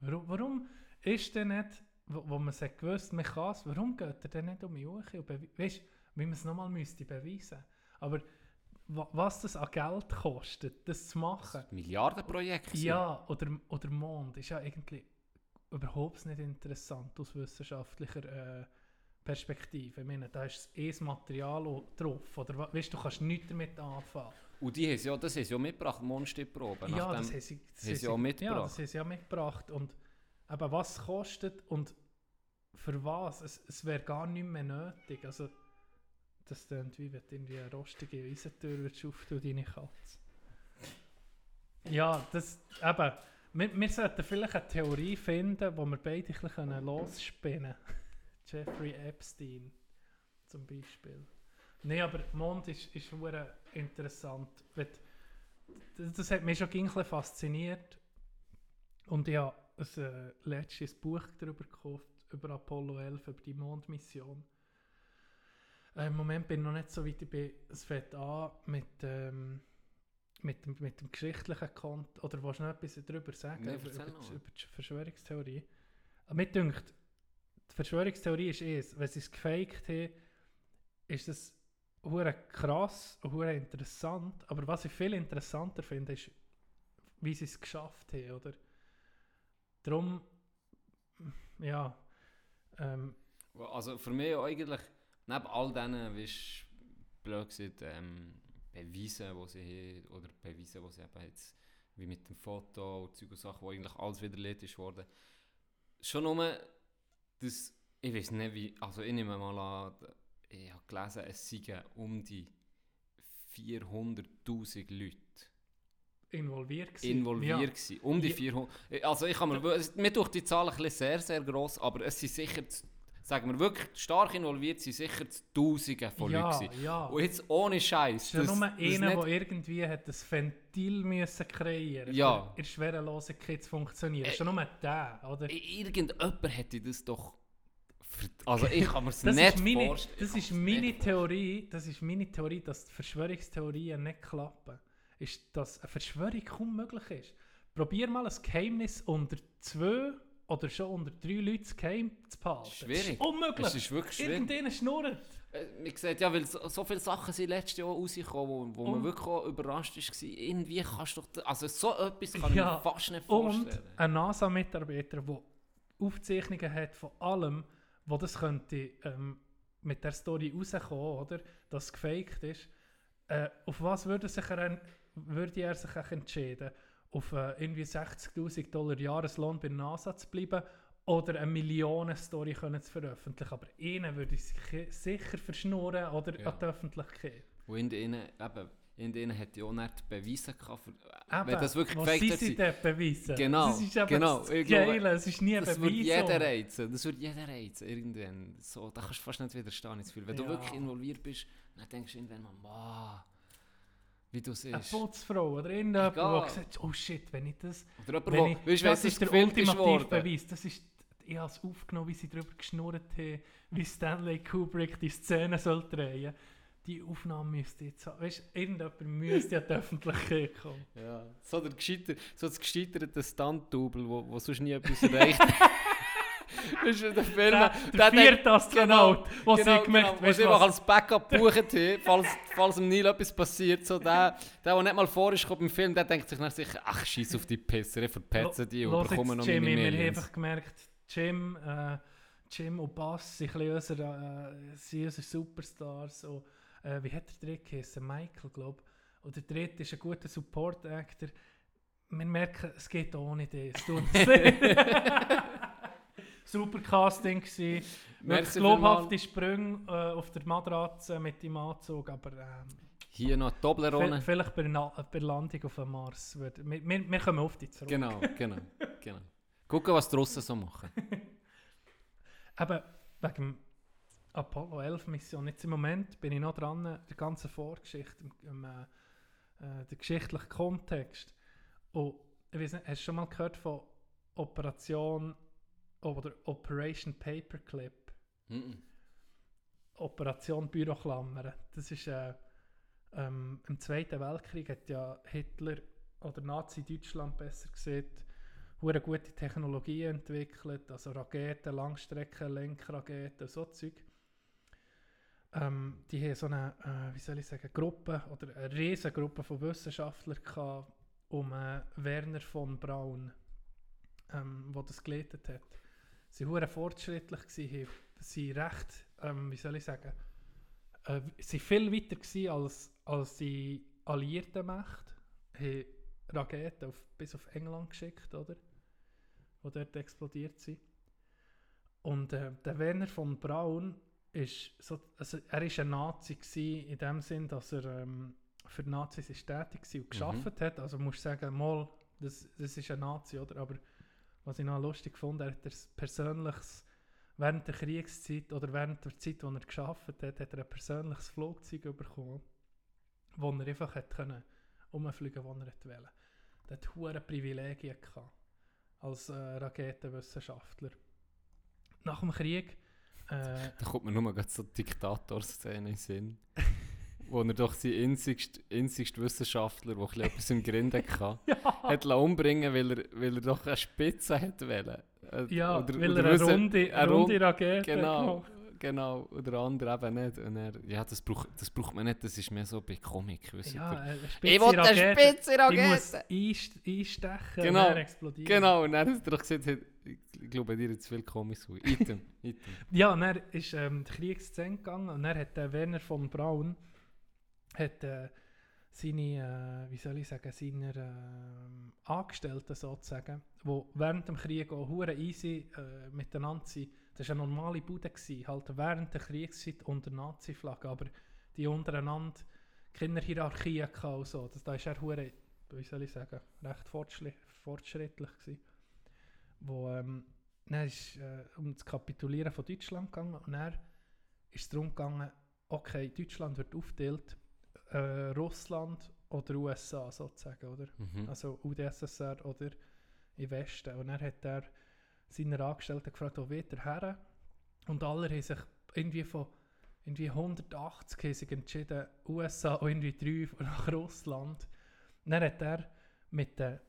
Warum, warum ist denn nicht, wo, wo man hat gewusst, man kann es, warum geht er denn nicht um? Und bewe- Weißt du, wie man es nochmal müsste beweisen. Aber wa, was das an Geld kostet, das zu machen, Milliardenprojekt. gewesen. ja, oder, oder Mond, ist ja eigentlich überhaupt nicht interessant aus wissenschaftlicher äh, Perspektive. Ich meine, da ist eh das Material drauf, oder weißt du, kannst nichts damit anfangen. Und die haben ja, das haben sie ja mitgebracht, Mondstippproben. Ja, das haben sie, das haben sie Ja, mitgebracht. das haben sie ja mitgebracht. Und eben, was kostet und für was, es, es wäre gar nicht mehr nötig. Also, das klingt wie wenn du irgendwie eine rostige Eisentür auftun, deine Katze. Ja, das, eben, wir, sollten vielleicht eine Theorie finden, wo wir beide ein bisschen losspinnen können. Jeffrey Epstein zum Beispiel. Nein, aber Mond ist, ist hure interessant. Das, hat mich schon ein bisschen fasziniert. Und ich habe ein äh, letztes Buch darüber gekauft, über Apollo 11, über die Mondmission. Äh, Im Moment bin ich noch nicht so weit, es fängt an mit, ähm, mit, dem, mit dem geschichtlichen Konto. Oder willst du noch etwas darüber sagen? Nein, über, über, die- über die Verschwörungstheorie? Mir dünkt, die Verschwörungstheorie ist es, wenn sie es gefaked haben, ist hure krass und hure interessant. Aber was ich viel interessanter finde, ist, wie sie es geschafft haben, oder? Darum, ja, ähm, Also für mich eigentlich, neben all diesen, wie es blöd gesagt, ähm, Beweisen, die sie haben, oder Beweisen, die sie eben jetzt, wie mit dem Foto und Zeug und Sachen, wo eigentlich alles widerlegt ist worden, schon nur, dass, ich weiß nicht wie, also ich nehme mal an, ich habe gelesen, es seien um die 400'000 Leute involviert gewesen. involviert Ja. gewesen. Um die Ja. 400. Also ich kann mir, mir durch die Zahl ein bisschen sehr, sehr gross, aber es sind sicher z- sagen wir wirklich, stark involviert sind sicher zu Tausenden von ja, Leuten. ja. Und jetzt ohne Scheiß. Es ist ja nur einer, der irgendwie hat das Ventil müssen kreieren Ja. für in Schwerelosigkeit zu funktionieren. Es ist ja nur der, oder? Irgendjemand hätte das doch... Also ich kann mir das, nicht ist meine, vorstellen. das ist meine Theorie, das ist meine Theorie, dass die Verschwörungstheorien nicht klappen. Ist, dass eine Verschwörung kaum möglich ist. Probier mal ein Geheimnis unter zwei oder schon unter drei Leuten zu geheim zu behalten. Das Schwierig. ist unmöglich. Es ist wirklich schwierig. Irgendeiner schnurrt. Äh, Man sieht ja, weil so, so viele Sachen sind letztes Jahr rausgekommen, wo, wo man Und- wirklich auch überrascht war. Irgendwie kannst du doch... Also so etwas kann Ja, ich mir fast nicht Und vorstellen. ein NASA-Mitarbeiter, der Aufzeichnungen hat von allem, wo das könnte ähm, mit der Story rauskommen, oder? Dass es gefaked ist. Äh, auf was würde, sich er, würde er sich entscheiden? Auf äh, irgendwie 60'000 Dollar Jahreslohn bei NASA zu bleiben oder eine Millionen-Story zu veröffentlichen? Aber ihnen würde ich sich sicher verschnurren oder Ja. an die Öffentlichkeit. Und in denen, eben, in denen hat ja auch nicht die Beweise gehabt, für, Eben, wenn das wirklich gefaked sie hat. sie dort beweisen? Genau, Das ist eben genau. das Geile, es ist nie ein Das Beweis. würde jeder reizen. Das würde jeder reizen. Irgendwann. So, da kannst du fast nicht widerstehen. Wenn du Ja. wirklich involviert bist, dann denkst du irgendwann mal, wie du es Eine ist. Putzfrau oder irgendjemand, Egal. der sagt, oh shit, wenn ich das... Oder jemand, Wenn wo, ich, weißt, das ist der ultimative. Beweis. Das ist, ich habe es aufgenommen, wie sie darüber geschnurrt haben, wie Stanley Kubrick die Szene soll drehen Die Aufnahme müsste jetzt haben. Weißt du, irgendjemand müsste an die Öffentlichkeit kommen. Ja, so, der gescheiter, so das gescheiterte Stunt-Double, wo, wo sonst nie etwas erreicht. Das ist der Film. Der, der der vierte Astronaut, genau, der genau, sie gemerkt genau, weißt was was? als Backup gebucht haben, falls, falls dem Neil etwas passiert. So der, der, der nicht mal vor ist im Film, der denkt sich nach sich, ach, scheiß auf die Pisser, ich verpetze die und bekomme noch jetzt, meine Jimmy, wir einfach gemerkt, Jim, äh, Jim und Bass sind, unsere, äh, sind unsere Superstars. So, äh, wie hat der dritte geheißen? Michael, glaube ich. Und der dritte ist ein guter Support-Actor. Wir merken, es geht ohne das. Es tut uns leid. Super Casting gewesen. Wirklich glaubhafte Sprünge äh, auf der Matratze mit dem Anzug, aber ähm, Hier noch Toblerone. vielleicht bei, Na bei der Landung auf dem Mars. Wir, wir, wir kommen auf die zurück. Genau, genau, genau. Gucken, was die Russen so machen. Eben wegen Apollo 11 Mission. Jetzt im Moment bin ich noch dran, die ganze Vorgeschichte, im, im, äh, äh, der geschichtliche Kontext. Und ich weiß nicht, hast du schon mal gehört von Operation oder Operation Paperclip? Mhm. Operation Büroklammer. Das ist äh, ähm, im Zweiten Weltkrieg hat ja Hitler oder Nazi-Deutschland besser gesagt, eine gute Technologie entwickelt, also Raketen, Langstrecken, Lenkraketen, so Zeug. Ähm, die haben so eine, äh, wie soll ich sagen, Gruppe oder eine riesige Gruppe von Wissenschaftlern gehabt, um äh, Werner von Braun, ähm, wo das geleitet hat. Sie waren fortschrittlich gewesen, sie recht, ähm, wie soll ich sagen, äh, sie viel weiter gewesen als, als die alliierten Mächte, haben Raketen auf, bis auf England geschickt, oder? Die dort explodiert sind. Und äh, der Werner von Braun ist so, also er ist ein Nazi gewesen, in dem Sinn, dass er ähm, für Nazis ist tätig war und geschafft hat. Also musst du sagen, mal, das, das ist ein Nazi, oder? Aber was ich noch lustig fand, er hat das persönliches während der Kriegszeit oder während der Zeit, wo er geschafft hat, hat er ein persönliches Flugzeug bekommen, wo er einfach hat können umfliegen, wo er wollte. Der hat hohe Privilegien gehabt als äh, Raketenwissenschaftler. Nach dem Krieg äh, Da kommt mir nur gerade so Diktator-Szene in den Sinn. wo er doch sein einzigst, einzigst Wissenschaftler, der etwas im Grind hatte, hat lassen umbringen weil er, weil er doch eine Spitze hat wollen. Äh, ja, oder- weil oder er eine runde, eine runde Rund- Rakete Genau, genau. Und der andere eben nicht. Und er, ja, das braucht, das braucht man nicht, das ist mehr so bei Comic. Ja, ich will eine Rakete, spitze die muss Rakete! einst einstechen Genau, und explodieren. Genau, und dann hat er doch gesagt, ich glaube, dir jetzt viel Comics. Item, Item. Ja, und dann ist ähm, der Krieg zu Ende gegangen und dann hat der Werner von Braun hat, äh, seine, äh, wie soll ich sagen, seine ähm, Angestellten sozusagen, die während dem Krieg auch hure easy äh, miteinander sind. Das war eine normale Bude, gewesen, halt während der Kriegszeit unter Nazi-Flagge, aber die untereinander keine Hierarchie und so. Das, da ist er hure, wie soll ich sagen, recht fortschri fortschrittlich gewesen. Wo, ähm, dann ist äh, um das Kapitulieren von Deutschland gegangen und dann ist es darum gegangen, okay, Deutschland wird aufgeteilt, äh, Russland oder USA sozusagen, oder? Mhm. Also UdSSR oder im Westen. Und dann hat er seine Angestellten gefragt, wo wird er her? Und alle haben sich irgendwie von irgendwie 180 haben sich entschieden, USA und irgendwie drei nach Russland. Und dann hat er mit den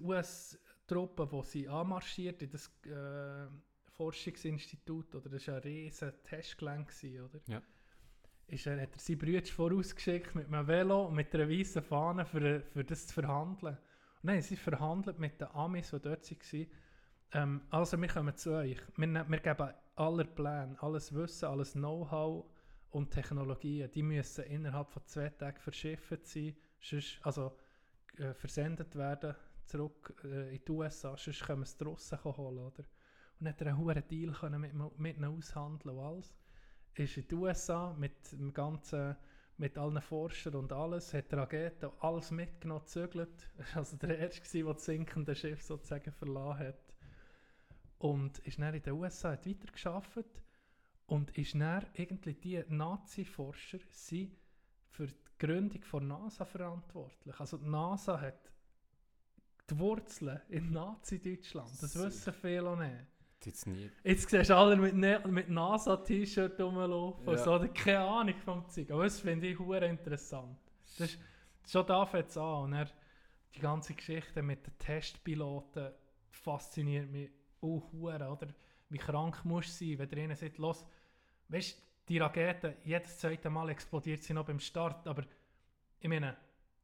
US-Truppen, die sie anmarschiert in das äh, Forschungsinstitut, oder das war ein riesen Testgelände, oder? Ja. Ist er, hat er seine Brüder vorausgeschickt mit einem Velo und mit einer weißen Fahne für, für das zu verhandeln. Und dann haben sie verhandelt mit den Amis, die dort waren. Ähm, also wir kommen zu euch. Wir, ne- wir geben aller Pläne, alles Wissen, alles Know-how und Technologien, die müssen innerhalb von zwei Tagen verschifft sein, sonst, also äh, versendet werden zurück äh, in die USA, sonst können wir es die Russen holen, oder? Und dann hat er einen hohen Deal können mit, mit ihnen aushandeln und alles. Ist in die USA mit dem ganzen, mit allen Forschern und alles, hat Raketen alles mitgenommen, gezügelt. Er war also der Erste, der das sinkende Schiff sozusagen verlassen hat. Und ist dann in den USA, hat weitergearbeitet und ist dann irgendwie die Nazi-Forscher sind für die Gründung von NASA verantwortlich. Also die NASA hat die Wurzeln in Nazi-Deutschland. Das wissen viele auch nicht. Jetzt nie. Jetzt siehst du alle mit, ne mit NASA-T-Shirt rumlaufen. Ja. So, oder keine Ahnung vom Zeug. Aber das finde ich hure interessant. Das ist, schon da fängt es an. Und dann die ganze Geschichte mit den Testpiloten fasziniert mich auch hure, oder? Wie krank musst du sein, wenn der ihnen sagt, los, weißt die Rakete, jedes zweite Mal explodiert sie noch beim Start, aber ich meine,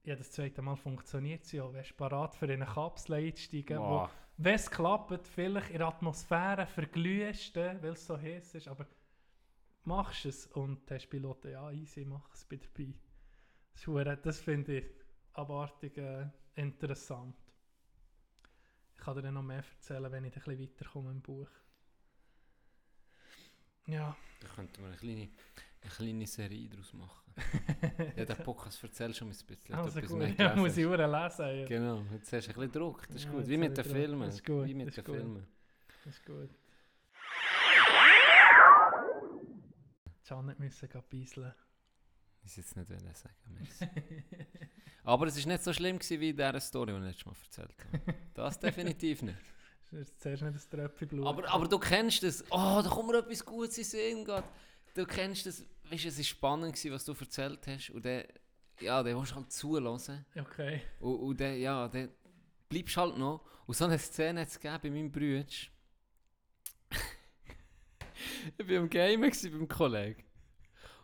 jedes zweite Mal funktioniert sie auch. Wärst du parat für in eine Kapsel einzusteigen, wo Wow. Wenn es klappt, vielleicht in der Atmosphäre verglühst, du, weil es so heiß ist, aber machst es und der Piloten, ja, easy, mach es, bin dabei. Das, finde ich abartig äh, interessant. Ich kann dir noch mehr erzählen, wenn ich ein weiterkomme im Buch. Ja, Da könnten wir eine kleine, eine kleine Serie daraus machen. ja, der Podcast erzählt schon ein bisschen. also etwas gut, mehr ja, muss ich hure lesen. Jetzt. Genau, jetzt hast du ein bisschen Druck. Das ist Ja, gut. Wie mit den Druck. Filmen. Das ist gut, Wie mit das den gut. Filmen. Das ist gut. Janet müssen gehen beiseln. Ich jetzt nicht wollen sagen. Aber es war nicht so schlimm gewesen wie in dieser Story, die ich letztes Mal erzählt habe. Das definitiv nicht. Zuerst nicht das Tröpfchen Blut. Aber, aber du kennst das. Oh, da kommt mir etwas Gutes in Sinn. Gott. Du kennst das. Weißt du, es war spannend, gewesen, was du erzählt hast. Und dann, ja, dann willst du halt zuhören. Okay. Und, und dann, ja, dann bleibst du halt noch. Und so eine Szene hat es bei meinem Bruder. ich war am Gamen beim Kollegen.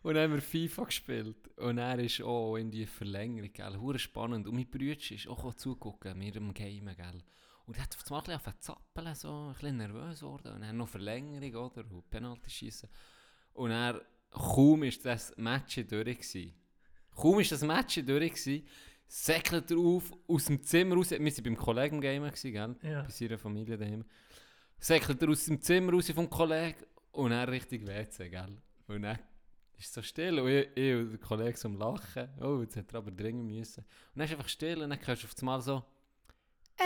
Und dann haben wir FIFA gespielt. Und er ist auch in die Verlängerung, gell. Hure spannend. Und mein Bruder ist auch zugucken, mir am Gamen, gell. Und er hat auf einmal zu zappeln, so, ein bisschen nervös geworden. Und dann noch Verlängerung, oder? Und Penalty schießen. Und er, kaum ist das Match durch gewesen. Kaum ist das Match durch gewesen, säckelt er auf, aus dem Zimmer raus. Wir waren beim Kollegen im Game, gewesen, gell? Ja. Bei seiner Familie daheim. Säckelt er aus dem Zimmer raus vom Kollegen und er richtig WC, gell? Und dann ist so still und ich, ich und der Kollege so am Lachen. Oh, jetzt hat er aber dringend müssen. Und dann ist einfach still und dann hörst du auf einmal so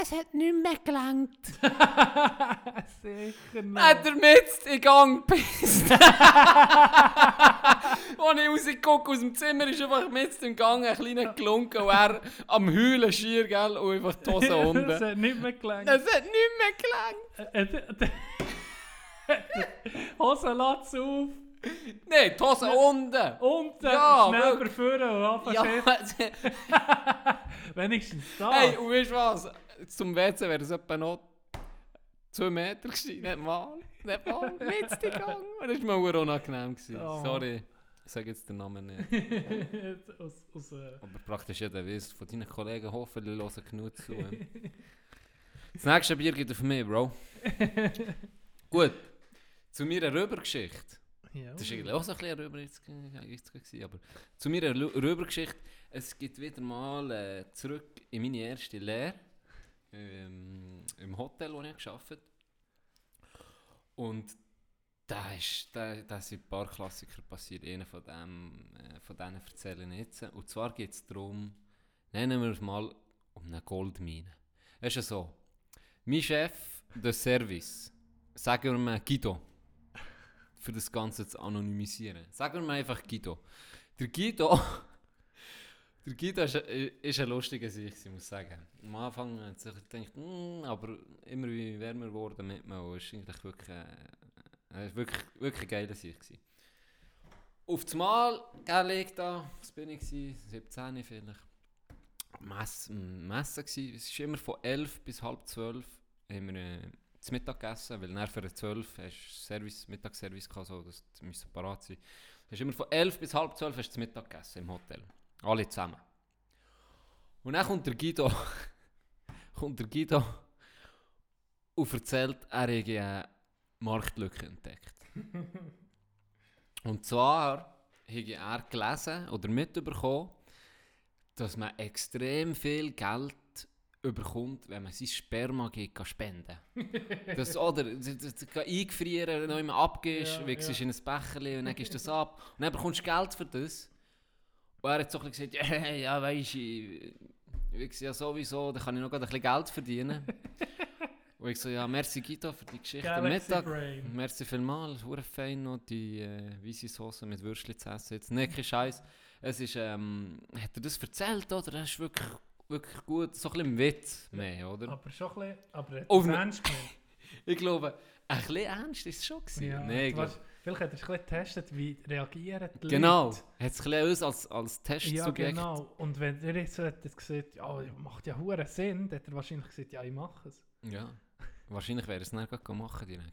«Es hat nicht mehr gelangt!» Sicher nicht. Hat er mit in Gang gepisst. Als ich rausgeguckt aus dem Zimmer, ist einfach mit im Gang ein kleiner gelunken und er am Heulen schier, gell, und einfach die Hose Es unten. hat nicht mehr gelangt. Es hat nicht mehr gelangt. Äh, äh, Hose lässt auf. Nein, die Hose unten. Unten, Ja, schnell überführen und anfangen Ja. Wenigstens das. hey, und weißt du was? Zum WC wäre es etwa noch zwei Meter gewesen, nicht mal. Nicht mal, mit Gang. Und das war mir auch unangenehm. Gewesen. Oh. Sorry, ich sage jetzt den Namen nicht. aus, aus, äh, Aber praktisch jeder weiß, von deinen Kollegen hoffentlich hören genug zu. das nächste Bier geht auf mich, Bro. Gut, zu meiner Röbergeschichte. ja. Das war eigentlich auch so ein bisschen Röbergeschichte, aber zu meiner Röbergeschichte, es geht wieder mal äh, zurück in meine erste Lehre ähm, im Hotel, wo ich gearbeitet Und da, ist, da, da sind ein paar Klassiker passiert. Einer von, dem, äh, von denen erzähle ich jetzt. Und zwar geht es darum, nennen wir es mal um eine Goldmine. Es ist ja so, mein Chef, der Service, sagen wir mal Guido. Für das Ganze zu anonymisieren. Sagen wir mal einfach Guido. Der Guido. Der Guido ist, ein- ist ein lustiger Sicht, ich muss sagen. Am Anfang hat sich gedacht, "Hm", aber immer wie wärmer geworden mit mir. Es ist eigentlich wirklich, äh, ist wirklich, wirklich geiler gewesen. Auf das Mal, gell, ich da, was bin ich gewesen? 17 vielleicht. Mess, Messen gsi. Es ist immer von 11 bis halb 12 haben äh, zu Mittag gegessen, weil nach für 12 hast du Service, Mittagsservice gehabt, so, das müssen parat sein. Du hast immer von 11 bis halb 12 hast du zu Mittag gegessen im Hotel. Alle zusammen. Und dann kommt der Guido, kommt der Guido und erzählt, er hätte eine Marktlücke entdeckt. und zwar habe er gelesen oder mitbekommen, dass man extrem viel Geld überkommt, wenn man sein Sperma geht, kann spenden das, Oder das, das, das kann eingefrieren, noch immer abgibst, Ja, wichst ja. in ein Becherchen und dann gibst du das ab. Und dann bekommst du Geld für das. Und er hat so ein bisschen gesagt, ja, ja weisst du, ich ich ja sowieso, da kann ich noch ein bisschen Geld verdienen. und ich so, ja, merci Guido für die Geschichte am Mittag. Brain. Merci vielmals, hure fein noch die äh, weisse Soße mit Würstchen zu essen. Jetzt nicht kein Scheiß. Es ist, ähm, hat er das erzählt, oder? Das ist wirklich, wirklich gut. So ein bisschen im Witz mehr, oder? Aber schon ein bisschen, aber ernst. Ich glaube, ein bisschen ernst ist es schon gewesen. Ja, nee, ich vielleicht hat er es ein bisschen getestet, wie reagieren die genau. Leute. Hat es ein uns als, als Ja, Testsubjekt. genau. Und wenn er jetzt hätte gesagt, ja, macht ja hure Sinn, dann hat er wahrscheinlich gesagt, ja, ich mache es. Ja. Wahrscheinlich wäre es nicht gerade machen direkt.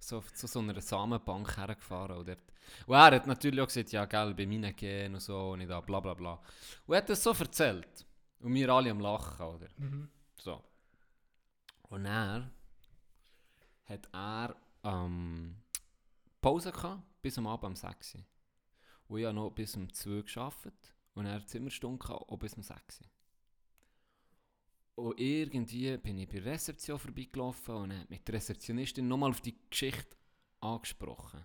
So zu so einer Samenbank hergefahren. Und, dort. und er hat natürlich auch gesagt, ja, gell, bei meinen Gen und so und da, bla bla bla. Und er hat das so erzählt. Und wir alle am Lachen, oder? Mhm. So. Und er hat er ähm, Pause gehabt, bis am Abend um 6 Uhr. Und ich habe noch bis um 2 Uhr gearbeitet. Und er hat Zimmerstunde gehabt, auch bis um 6 Uhr. Und irgendwie bin ich bei der Rezeption vorbeigelaufen und hat mit der Rezeptionistin nochmal auf die Geschichte angesprochen.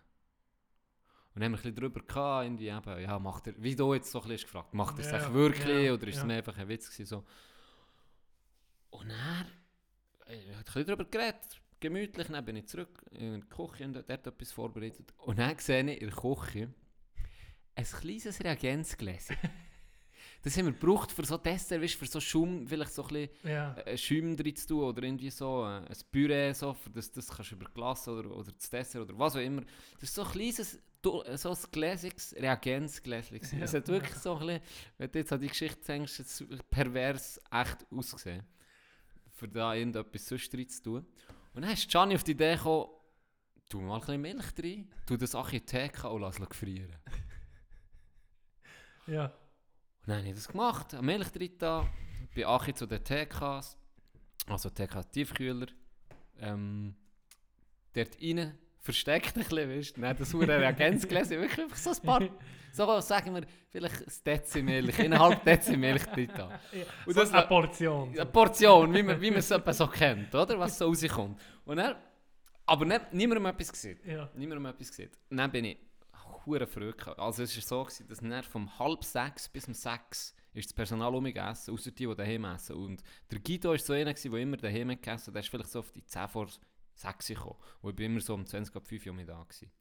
Und dann haben wir ein bisschen darüber gehabt, irgendwie eben, ja, macht er, wie du jetzt so ein bisschen gefragt, macht er es ja, wirklich ja, oder ist es ja. mir einfach ein Witz gewesen, so. Und er äh, hat ein bisschen darüber geredet, gemütlich, dann bin ich zurück in die Küche und dort etwas vorbereitet. Und dann sehe ich in der Küche ein kleines Reagenzgläschen. das haben wir gebraucht für so Dessert, weißt, für so Schaum, vielleicht so ein bisschen Ja. äh, drin zu tun oder irgendwie so äh, ein Püree, so, für das, das kannst du über Glas oder, oder das Dessert oder was auch immer. Das ist so ein kleines, äh, so ein gläsiges Reagenzgläschen. Ja, Es hat wirklich so ein bisschen, wenn du jetzt an die Geschichte denkst, pervers echt ausgesehen. Für da irgendetwas sonst drin zu tun. Und dann ist Gianni auf die Idee gekommen, tu mal ein bisschen Milch rein, tu das Theke und lass es gefrieren. ja. Und dann habe ich das gemacht, eine Milch drin da, bin Achi zu den TKs, also TK Tiefkühler, ähm, dort rein, versteckt ein bisschen, weißt du, dann das hure Reagenzgläschen, wirklich einfach so ein paar, so sagen wir, vielleicht ein Dezi Milch, eineinhalb Dezi Milch drin da. Und so das eine war- Portion. Eine Portion, wie man, wie man es etwa so kennt, oder, was so rauskommt. Und dann, aber nicht, niemandem etwas gesehen. Ja. Niemandem etwas gesehen. Und dann bin ich hure früh. gehabt. Also es war so, gewesen, dass dann vom halb sechs bis um sechs ist das Personal umgegessen, außer die, die daheim essen. Und der Guido war so einer, der immer daheim gegessen hat. Der ist vielleicht so auf die 10 vor 6 gekommen. Und ich bin immer so um 20 ab 5 Uhr da. Gewesen.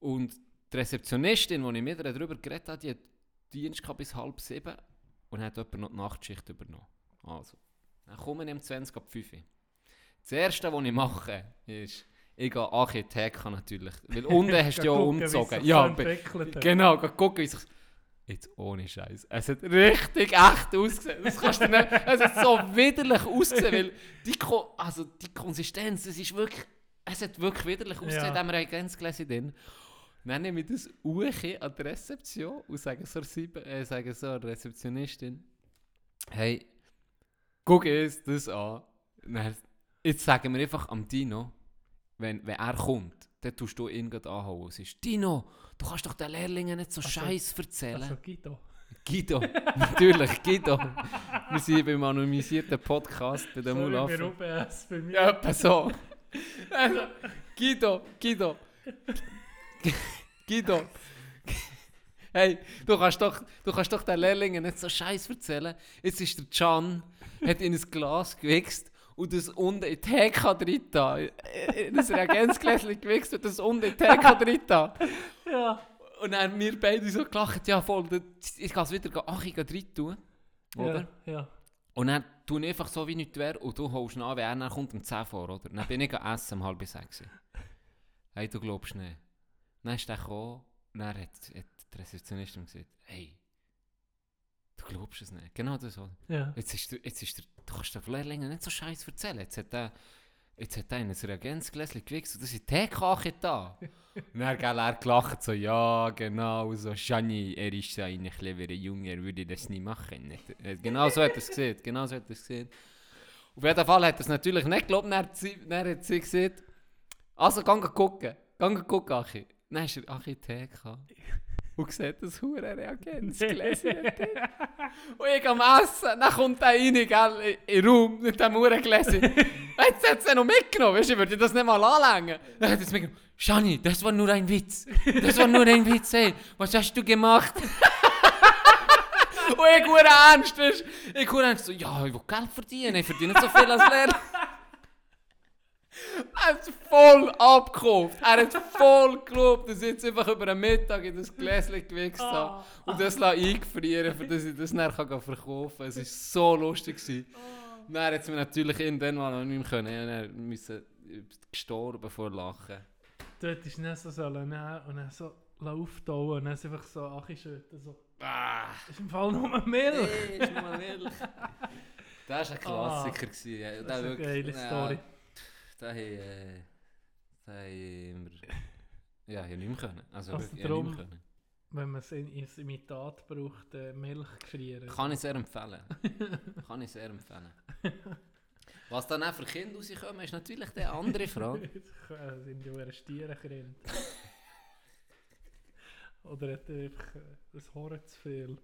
Und die Rezeptionistin, die ich mit ihr darüber geredet habe, die hat Dienst bis halb sieben und hat jemand noch die Nachtschicht übernommen. Also, dann komme ich um 20 ab 5 Uhr. Das Erste, was ich mache, ist, ich gehe Architekt natürlich. Weil unten hast du ja umgezogen. Ja, genau, geh gucken, wie sich... Jetzt ohne Scheiß. Es hat richtig echt ausgesehen. Das kannst du nicht... Es hat so widerlich ausgesehen, weil die, Ko also die Konsistenz, das ist wirklich... Es hat wirklich widerlich ausgesehen, Ja. da haben wir ein Grenzgläschen drin. Dann nehme ich das Uche an die Rezeption und sage so, sieben, äh, sage so der Rezeptionistin, hey, guck uns das an. Dann, jetzt sagen wir einfach am Dino, wenn, wenn er kommt, dann tust du ihn gerade anhauen. Es ist, Dino, du kannst doch den Lehrlingen nicht so Also- Scheiß erzählen. Also Guido. Guido, natürlich, Guido. Wir sind beim anonymisierten Podcast bei der Sorry, Mulaf. wir bei mir. Ja, etwa so. Also, Guido, Guido. Guido. Hey, du kannst doch, du kannst doch den Lehrlingen nicht so Scheiß erzählen. Jetzt ist der Can, hat in ein Glas gewichst und das unten in die drin da. In das Reagenzgläschen gewichst und das unten in drin da. Ja. Und dann haben wir beide so gelacht, ja voll, ich kann es wieder ach, ich rein tun. Oder? Ja, ja. Und dann tue ich einfach so, wie nichts wäre und du holst an, wenn er dann kommt um 10 vor, oder? Dann bin ich essen um halb sechs. Hey, du glaubst nicht. Dann ist er gekommen dann hat, hat die Rezeptionistin gesagt, hey, du glaubst es nicht. Genau das, oder? ja. Jetzt ist, der- jetzt ist der, du kannst den Lehrlingen nicht so scheiß erzählen. Jetzt hat er, jetzt hat er in ein Reagenzgläschen gewichst und das ist Teekachel da. und dann hat er gelacht, so, ja, genau, so, Shani, er ist so ein cleverer Junge, er würde das nie machen. Nicht? Äh, Genau so hat er es gesehen, genau so hat er es gesehen. Auf jeden Fall hat er es natürlich nicht geglaubt, dann dann hat sie gesagt, also, geh gucken, geh gucken, Achi. Dann ist er, Achi, gehabt. Und sieht das hure Reagenzgläschen. Und ich am Essen, dann kommt er rein, gell, in den Raum mit dem Uhrengläschen. Jetzt hat er noch mitgenommen, weißt du, ich würde das nicht mal anlängen. Dann hat er es mitgenommen. Shani, das war nur ein Witz. Das war nur ein Witz, ey. Was hast du gemacht? Und ich hure ernst, weißt du. Ich hure ernst so, ja, ich will Geld verdienen, ich verdiene nicht so viel als Lehrer. Er hat es voll abgekauft. Er hat voll geglaubt, dass ich jetzt einfach über den Mittag in das Gläschen gewichst habe. Und das lasse eingefrieren, für dass ich das kann verkaufen kann. Es war so lustig. Gewesen. Dann hat es mir natürlich irgendwann mal noch nicht mehr können. Müssen gestorben vor Lachen. Dort ist nicht so sollen nehmen und dann so auftauen und dann einfach so Achischütten so. Ah, Das ist im Fall nur Milch. hey, ist mal Milch. Das war ein Klassiker. Ah. Das ist eine geile ja, Story. Da haben äh, da haben wir... Ja, ich nicht mehr können. Also, Also ich hab nicht mehr drum- können. Wenn man es in, ins Imitat braucht, äh, Milch gefrieren. Kann ich sehr empfehlen. Kann ich sehr empfehlen. Was dann auch für Kinder rauskommen, ist natürlich die andere Frage. Das sind ja eher Stierenkind. Oder hat er einfach äh, ein Horror zu viel.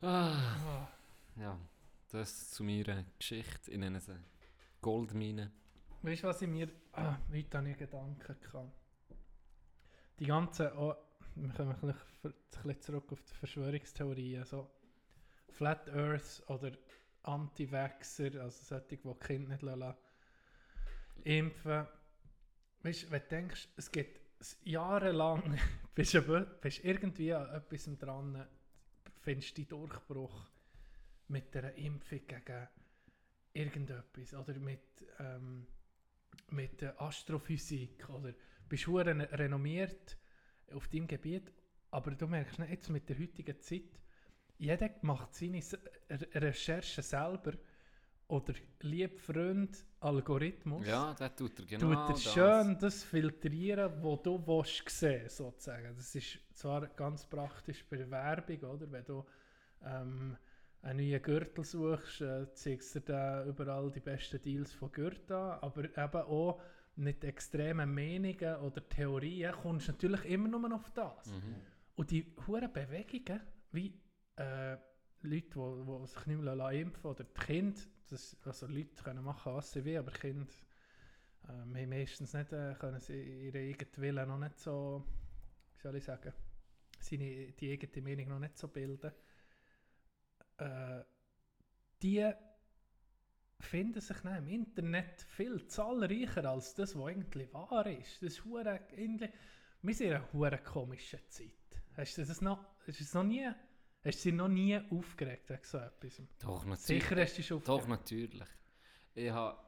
Ah, Ah. ja, das zu meiner Geschichte in einer Goldmine. Weißt du, was ich mir ah, heute ich Gedanken gehabt? Die ganzen, oh, wir kommen ein bisschen, zurück auf die Verschwörungstheorien, so Flat Earth oder Anti-Vaxxer, also solche, die Kinder nicht lassen, impfen. Weißt du, wenn du denkst, es s- jahrelang, bist du bist irgendwie an etwas dran, findest du die Durchbruch mit der Impfung gegen irgendetwas oder mit, ähm, mit der Astrophysik oder bist du renommiert auf deinem Gebiet, aber du merkst nicht, jetzt mit der heutigen Zeit, jeder macht seine Recherchen selber oder lieb Freund Algorithmus Ja, das tut er genau tut er das. schön das filtrieren, was du willst sehen sozusagen. Das ist zwar ganz praktisch bei der Werbung, oder? Wenn du ähm, einen neuen Gürtel suchst, äh, zeigst du dir da überall die besten Deals von Gürtel an, aber eben auch mit extremen Mehnungen oder Theorien kommst du natürlich immer nur auf das. Mhm. Und die hohen Bewegungen, wie äh, Leute, die, sich nicht mehr lassen impfen oder die Kinder, das, also Leute können machen, was sie wollen, aber Kinder ähm, haben meistens nicht, äh, können sie ihre eigenen Willen noch nicht so, wie soll ich sagen, seine, die eigene Meinung noch nicht so bilden. Äh, die finden sich dann im Internet viel zahlreicher als das, was eigentlich wahr ist. Das ist hure irgendwie, wir sind in einer hure komischen Zeit. Hast du das noch, hast du das noch nie, hast du dich noch nie aufgeregt wegen so etwas? Doch, natürlich. Sicher hast du dich schon Doch, aufgeregt. natürlich. Ich habe...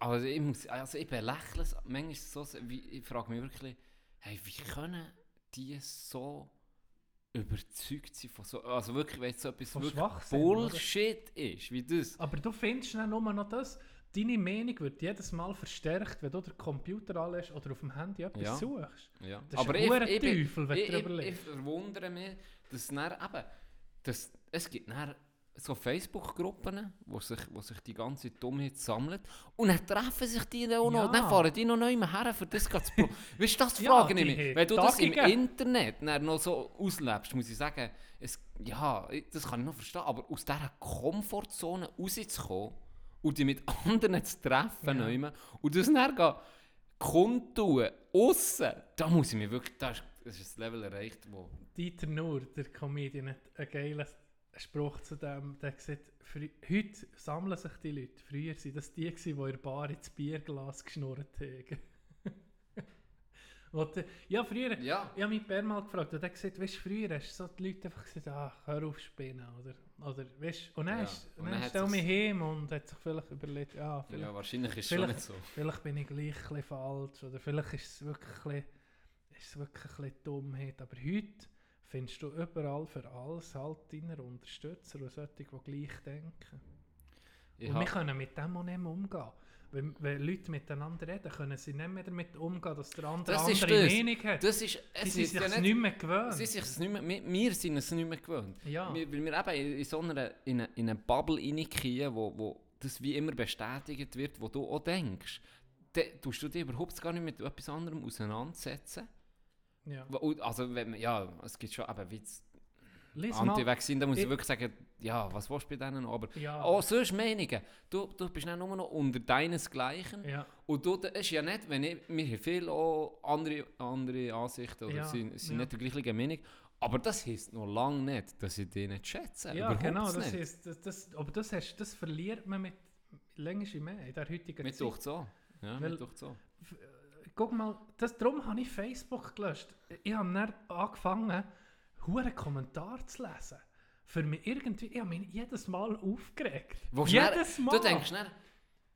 Also ich, muss, also ich belächle es manchmal so, wie, ich frage mich wirklich, hey, wie können die so überzeugt sein von so, also wirklich, wenn so etwas Von wirklich Schwachsinn, oder? Bullshit ist, wie das. Aber du findest dann nur noch das, deine Meinung wird jedes Mal verstärkt, wenn du den Computer anlässt oder auf dem Handy etwas Ja. suchst. Ja. Das ist Aber ein ich, ich, Teufel, wenn ich, du ich, darüber ich liest. verwundere mich, dass dann eben, dass, es gibt dann so Facebook-Gruppen, wo sich, wo sich die ganze Dummheit sammelt und dann treffen sich die dann auch noch, Ja. dann fahren die noch neu her, für das pro Weißt du, das Ja, frage ich die mich. Wenn du das im. Internet noch so auslebst, muss ich sagen, es, ja, ich- das kann ich noch verstehen, aber aus dieser Komfortzone rauszukommen und die mit anderen zu treffen, Ja. neu, und das dann gehen, kundtun, aussen, da muss ich mir wirklich, da ist, das ist das Level erreicht, wo... Dieter Nuhr, der Comedian, hat einen geilen Spruch zu dem, der gesagt, frü- heute sammeln sich die Leute. Früher waren das die, die in der Bar ins Bierglas geschnurrt haben. Die- ja, früher, Ja. ich habe mich Per mal gefragt und er gesagt, weißt du, früher hast du so die Leute einfach gesagt, ach, hör auf spinnen, oder, oder weißt, und dann, Ja, ist, und dann dann stell mich hin und hat sich vielleicht überlegt, ja, vielleicht, Ja, wahrscheinlich ist schon Vielleicht- nicht so. vielleicht bin ich gleich ein falsch, oder vielleicht ist es wirklich ein bisschen, ist es wirklich ein bisschen Dummheit, aber heute findest du überall für alles halt deine Unterstützer und solche, die gleich denken. Ich und wir können mit dem auch nicht mehr umgehen. Wenn, wenn Leute miteinander reden, können sie nicht mehr damit umgehen, dass der andere Das andere das. Meinung hat. Das ist, sie es sind ist sich ja nicht, mehr gewöhnt. sie sind es nicht mehr, wir, wir sind es nicht mehr gewöhnt. ja. Wir, weil wir eben in, in so einer, in eine, in eine Bubble reingehen, wo, wo das wie immer bestätigt wird, wo du auch denkst, dann tust du dich überhaupt gar nicht mit etwas anderem auseinandersetzen. Ja. Also wenn man, ja, es gibt schon eben, wie. Anti-Vaccine, da muss ich Ich- wirklich sagen, ja, was willst du bei denen noch? Aber Ja. auch sonst Meinungen. Du, du bist dann nur noch unter deinesgleichen. ja. Und du, das ist ja nicht, wenn ich, wir haben viele auch andere, andere Ansichten oder Ja, sind, sind ja. nicht der gleichen Meinung. Aber das heisst noch lange nicht, dass ich die nicht schätze. Ja, Überhaupt genau. Das nicht. ist, das, das, aber das, hast, das verliert man mit längst mehr in der heutigen Mit Zeit. durch so. Ja, Weil- mit so. Guck mal, das, darum habe ich Facebook gelöscht. Ich habe dann angefangen, hure Kommentare zu lesen. Für mich irgendwie, ich habe mich jedes Mal aufgeregt. Wo jedes schnell- Mal. Du denkst schnell,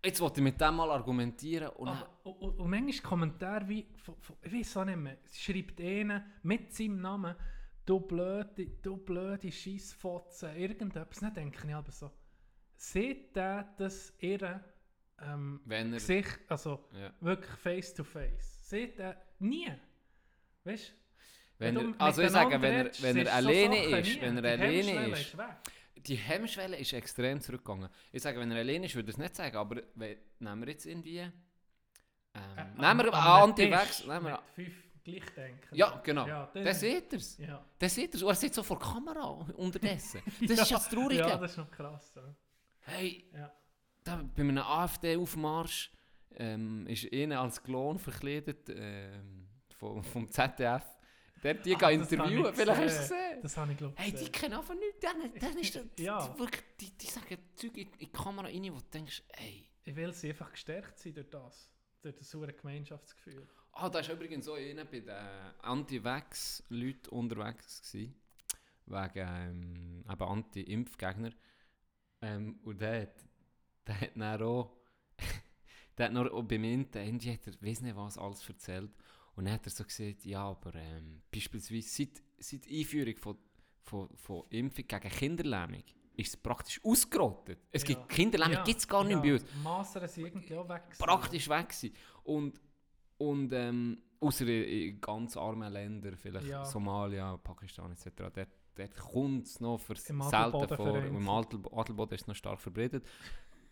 jetzt wollte ich mit dem mal argumentieren und dann, Ah, und, und, und manchmal Kommentare wie, von, von, ich weiß auch nicht mehr, schreibt einer mit seinem Namen, du blöde, du blöde Scheissfotze, irgendetwas. Dann denke ich aber so, sieht der das ihre ähm, wenn er... Gesicht, also Ja. wirklich face to face, sieht er nie. Weißt du? Wenn du er, also ich sage, wenn er, wenn er so alleine Sachen ist, nie. wenn er Die alleine ist, weg. die Hemmschwelle ist extrem zurückgegangen. Ich sage, wenn er alleine ist, würde ich es nicht sagen, aber wenn, nehmen wir jetzt irgendwie... Ähm, Äh, nehmen wir Anti-Vax... Nehmen wir- fünf Gleichdenken. Ja, genau. Ja, Dann seht ihr es. Ja. Dann seht ihr es. Und er sitzt so vor der Kamera unterdessen. Das ist ja das Traurige. Ja, das ist noch krass. Ja. Hey, Ja. Da, bei einem AfD-Aufmarsch ähm, ist einer als Klon verkleidet ähm, vom, vom ZDF. Der die Ah, interviewen, vielleicht hast du es gesehen. Das habe ich glaube Hey, die kennen einfach nichts. Dann, dann ist das, Ja. die, wirklich, die, die sagen Zeug in, die Kamera rein, wo du denkst, ey. Ich will sie einfach gestärkt sein durch das. Durch das saure Gemeinschaftsgefühl. Ah, da war übrigens so einer bei den Anti-Vax-Leuten unterwegs. Gewesen, wegen ähm, Anti-Impfgegner. Ähm, und der hat, der hat dann auch, der hat noch beim Ende, hat er, weiss nicht was, alles erzählt. Und dann hat er so gesagt, ja, aber ähm, beispielsweise seit, seit Einführung von, von, von Impfung gegen Kinderlähmung ist es praktisch ausgerottet. Es Ja. gibt Kinderlähmung, gibt es gar nicht bei uns Masern sind irgendwie auch weg. gewesen. praktisch weg sein. Und, und ähm, außer in, ganz armen Ländern, vielleicht Ja. Somalia, Pakistan etc., dort, dort kommt es noch selten vor. Im Adel, Adelboden ist es noch stark verbreitet.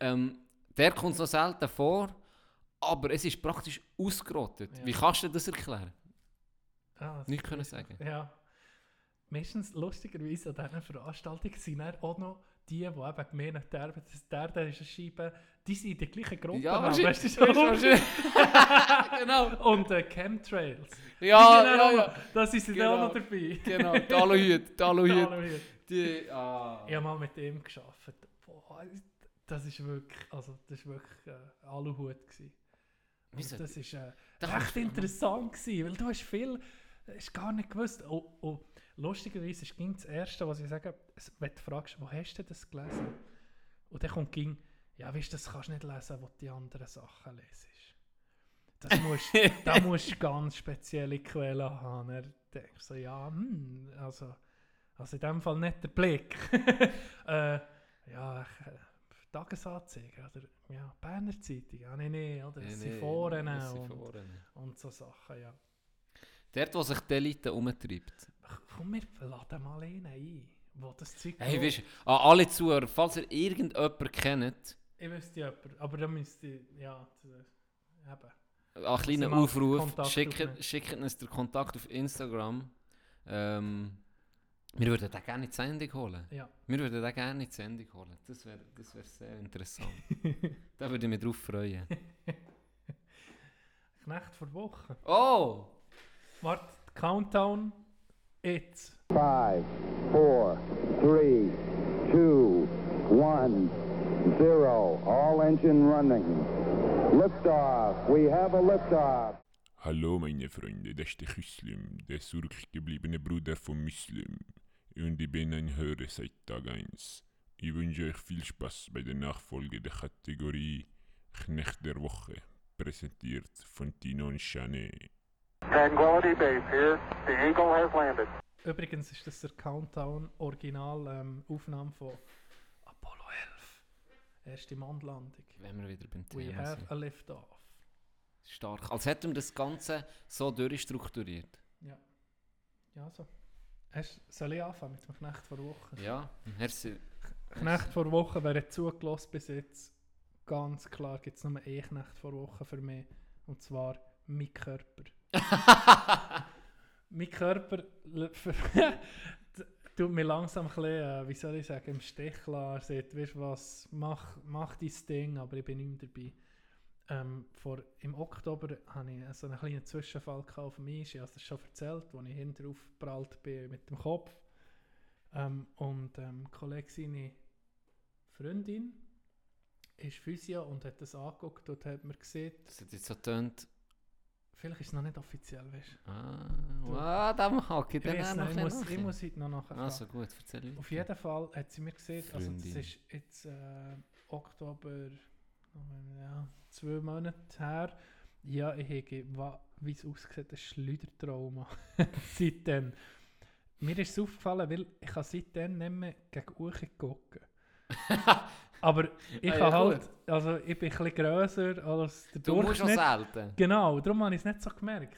Ähm, der kommt es noch selten vor, aber es ist praktisch ausgerottet. Ja. Wie kannst du das erklären? Ah, das Nicht können sagen. Ja. Meistens, lustigerweise, an diesen Veranstaltungen sind dann auch noch die, die eben gemeint haben, der, der ist eine Scheibe, die sind in der gleichen Gruppe. Ja, so. Weißt du, wahrscheinlich. genau. Und äh, Chemtrails. Ja, ja, ja. Da sind sie dann auch noch dabei. Genau, die Aluhüte, die. Aluhüte. Die, ah. Ich habe mal mit ihm gearbeitet. Boah, das ist wirklich, also das ist wirklich äh, Aluhut gewesen. Wieso? das ist äh, Da recht interessant gewesen, weil du hast viel, hast gar nicht gewusst. Und, und lustigerweise ist ging das Erste, was ich sage, wenn du fragst, wo hast du das gelesen? Und dann kommt ging, ja weißt du, das kannst du nicht lesen, wo du die anderen Sachen lesest. Das musst, da musst du ganz spezielle Quellen haben. Er denkt so, ja, hm, also, also in dem Fall nicht der Blick. äh, ja, ich, äh, Tagesanzeiger oder ja, Berner Zeitung, ja, nee, nee, oder Nee, das nee, sind Foren das sind und, Foren. und so Sachen, ja. Dort, wo sich die Elite umtreibt. Komm, wir laden mal einen ein, wo das Zeug Hey, weißt an alle Zuhörer, falls ihr irgendjemanden kennt, Ich wüsste jemanden, aber dann müsste ich, ja, äh, eben. einen kleinen mal Aufruf, schickt uns den Kontakt auf Instagram. Ähm, wir würden den gerne in die Sendung holen. Ja. Wir würden den gerne in die Sendung holen. Das wäre das wär sehr interessant. da würde ich mich drauf freuen. Knecht vor Wochen. Oh! Warte, Countdown Jetzt. Five, four, three, two, one, zero. All engine running. Liftoff. We have a liftoff. Hallo meine Freunde, das ist der Küslim, der zurückgebliebene Bruder von Muslim. Und ich bin ein Hörer seit Tag 1. Ich wünsche euch viel Spaß bei der Nachfolge der Kategorie Knecht der Woche, präsentiert von Tino und Chanet. Tranquility Base here. The Eagle has landed. Übrigens ist das der Countdown Original ähm, Aufnahme von Apollo 11. Erste Mondlandung. Wenn wir wieder beim We Thema have sind. a lift-off. Stark. Als hätten wir das Ganze so durchstrukturiert. Ja. Ja, so. Hast, soll ich anfangen mit dem Knecht vor Woche? Ja, merci. Knecht vor Woche, wer hat zugelassen bis jetzt, ganz klar gibt es nur einen Knecht vor Woche für mich. Und zwar mein Körper. mein Körper tut mir langsam ein bisschen, äh, wie soll ich sagen, im Stich lassen. Er sagt, weißt du was, mach, mach dein Ding, aber ich bin nicht mehr dabei. Ähm, vor, Im Oktober hatte ich so einen kleinen Zwischenfall auf dem Eis. Ich habe es schon erzählt, wo ich hinterher aufgeprallt bin mit dem Kopf. Ähm, und ähm, ein Kollege, seine Freundin, ist Physio und hat das angeguckt und hat mir gesehen, Das hat jetzt so tönt. vielleicht ist es noch nicht offiziell, weißt du. Ah, ah da hake ich Ich, dann weiss auch noch, ich, muss, ich muss heute noch nachher. Also gut, erzähl weiter. Auf jeden Fall hat sie mir gesehen, also das Freundin. ist jetzt äh, Oktober, ja, zwei Monate her. Ja, ich habe, wie es aussieht, ein Schleudertrauma. seitdem. Mir ist es aufgefallen, weil ich kann seitdem nicht mehr gegen Uche gucken. Aber ich Ah, ja, halt, also ich bin ein bisschen grösser als der Du musst auch Durchschnitt. selten. Genau, darum habe ich es nicht so gemerkt.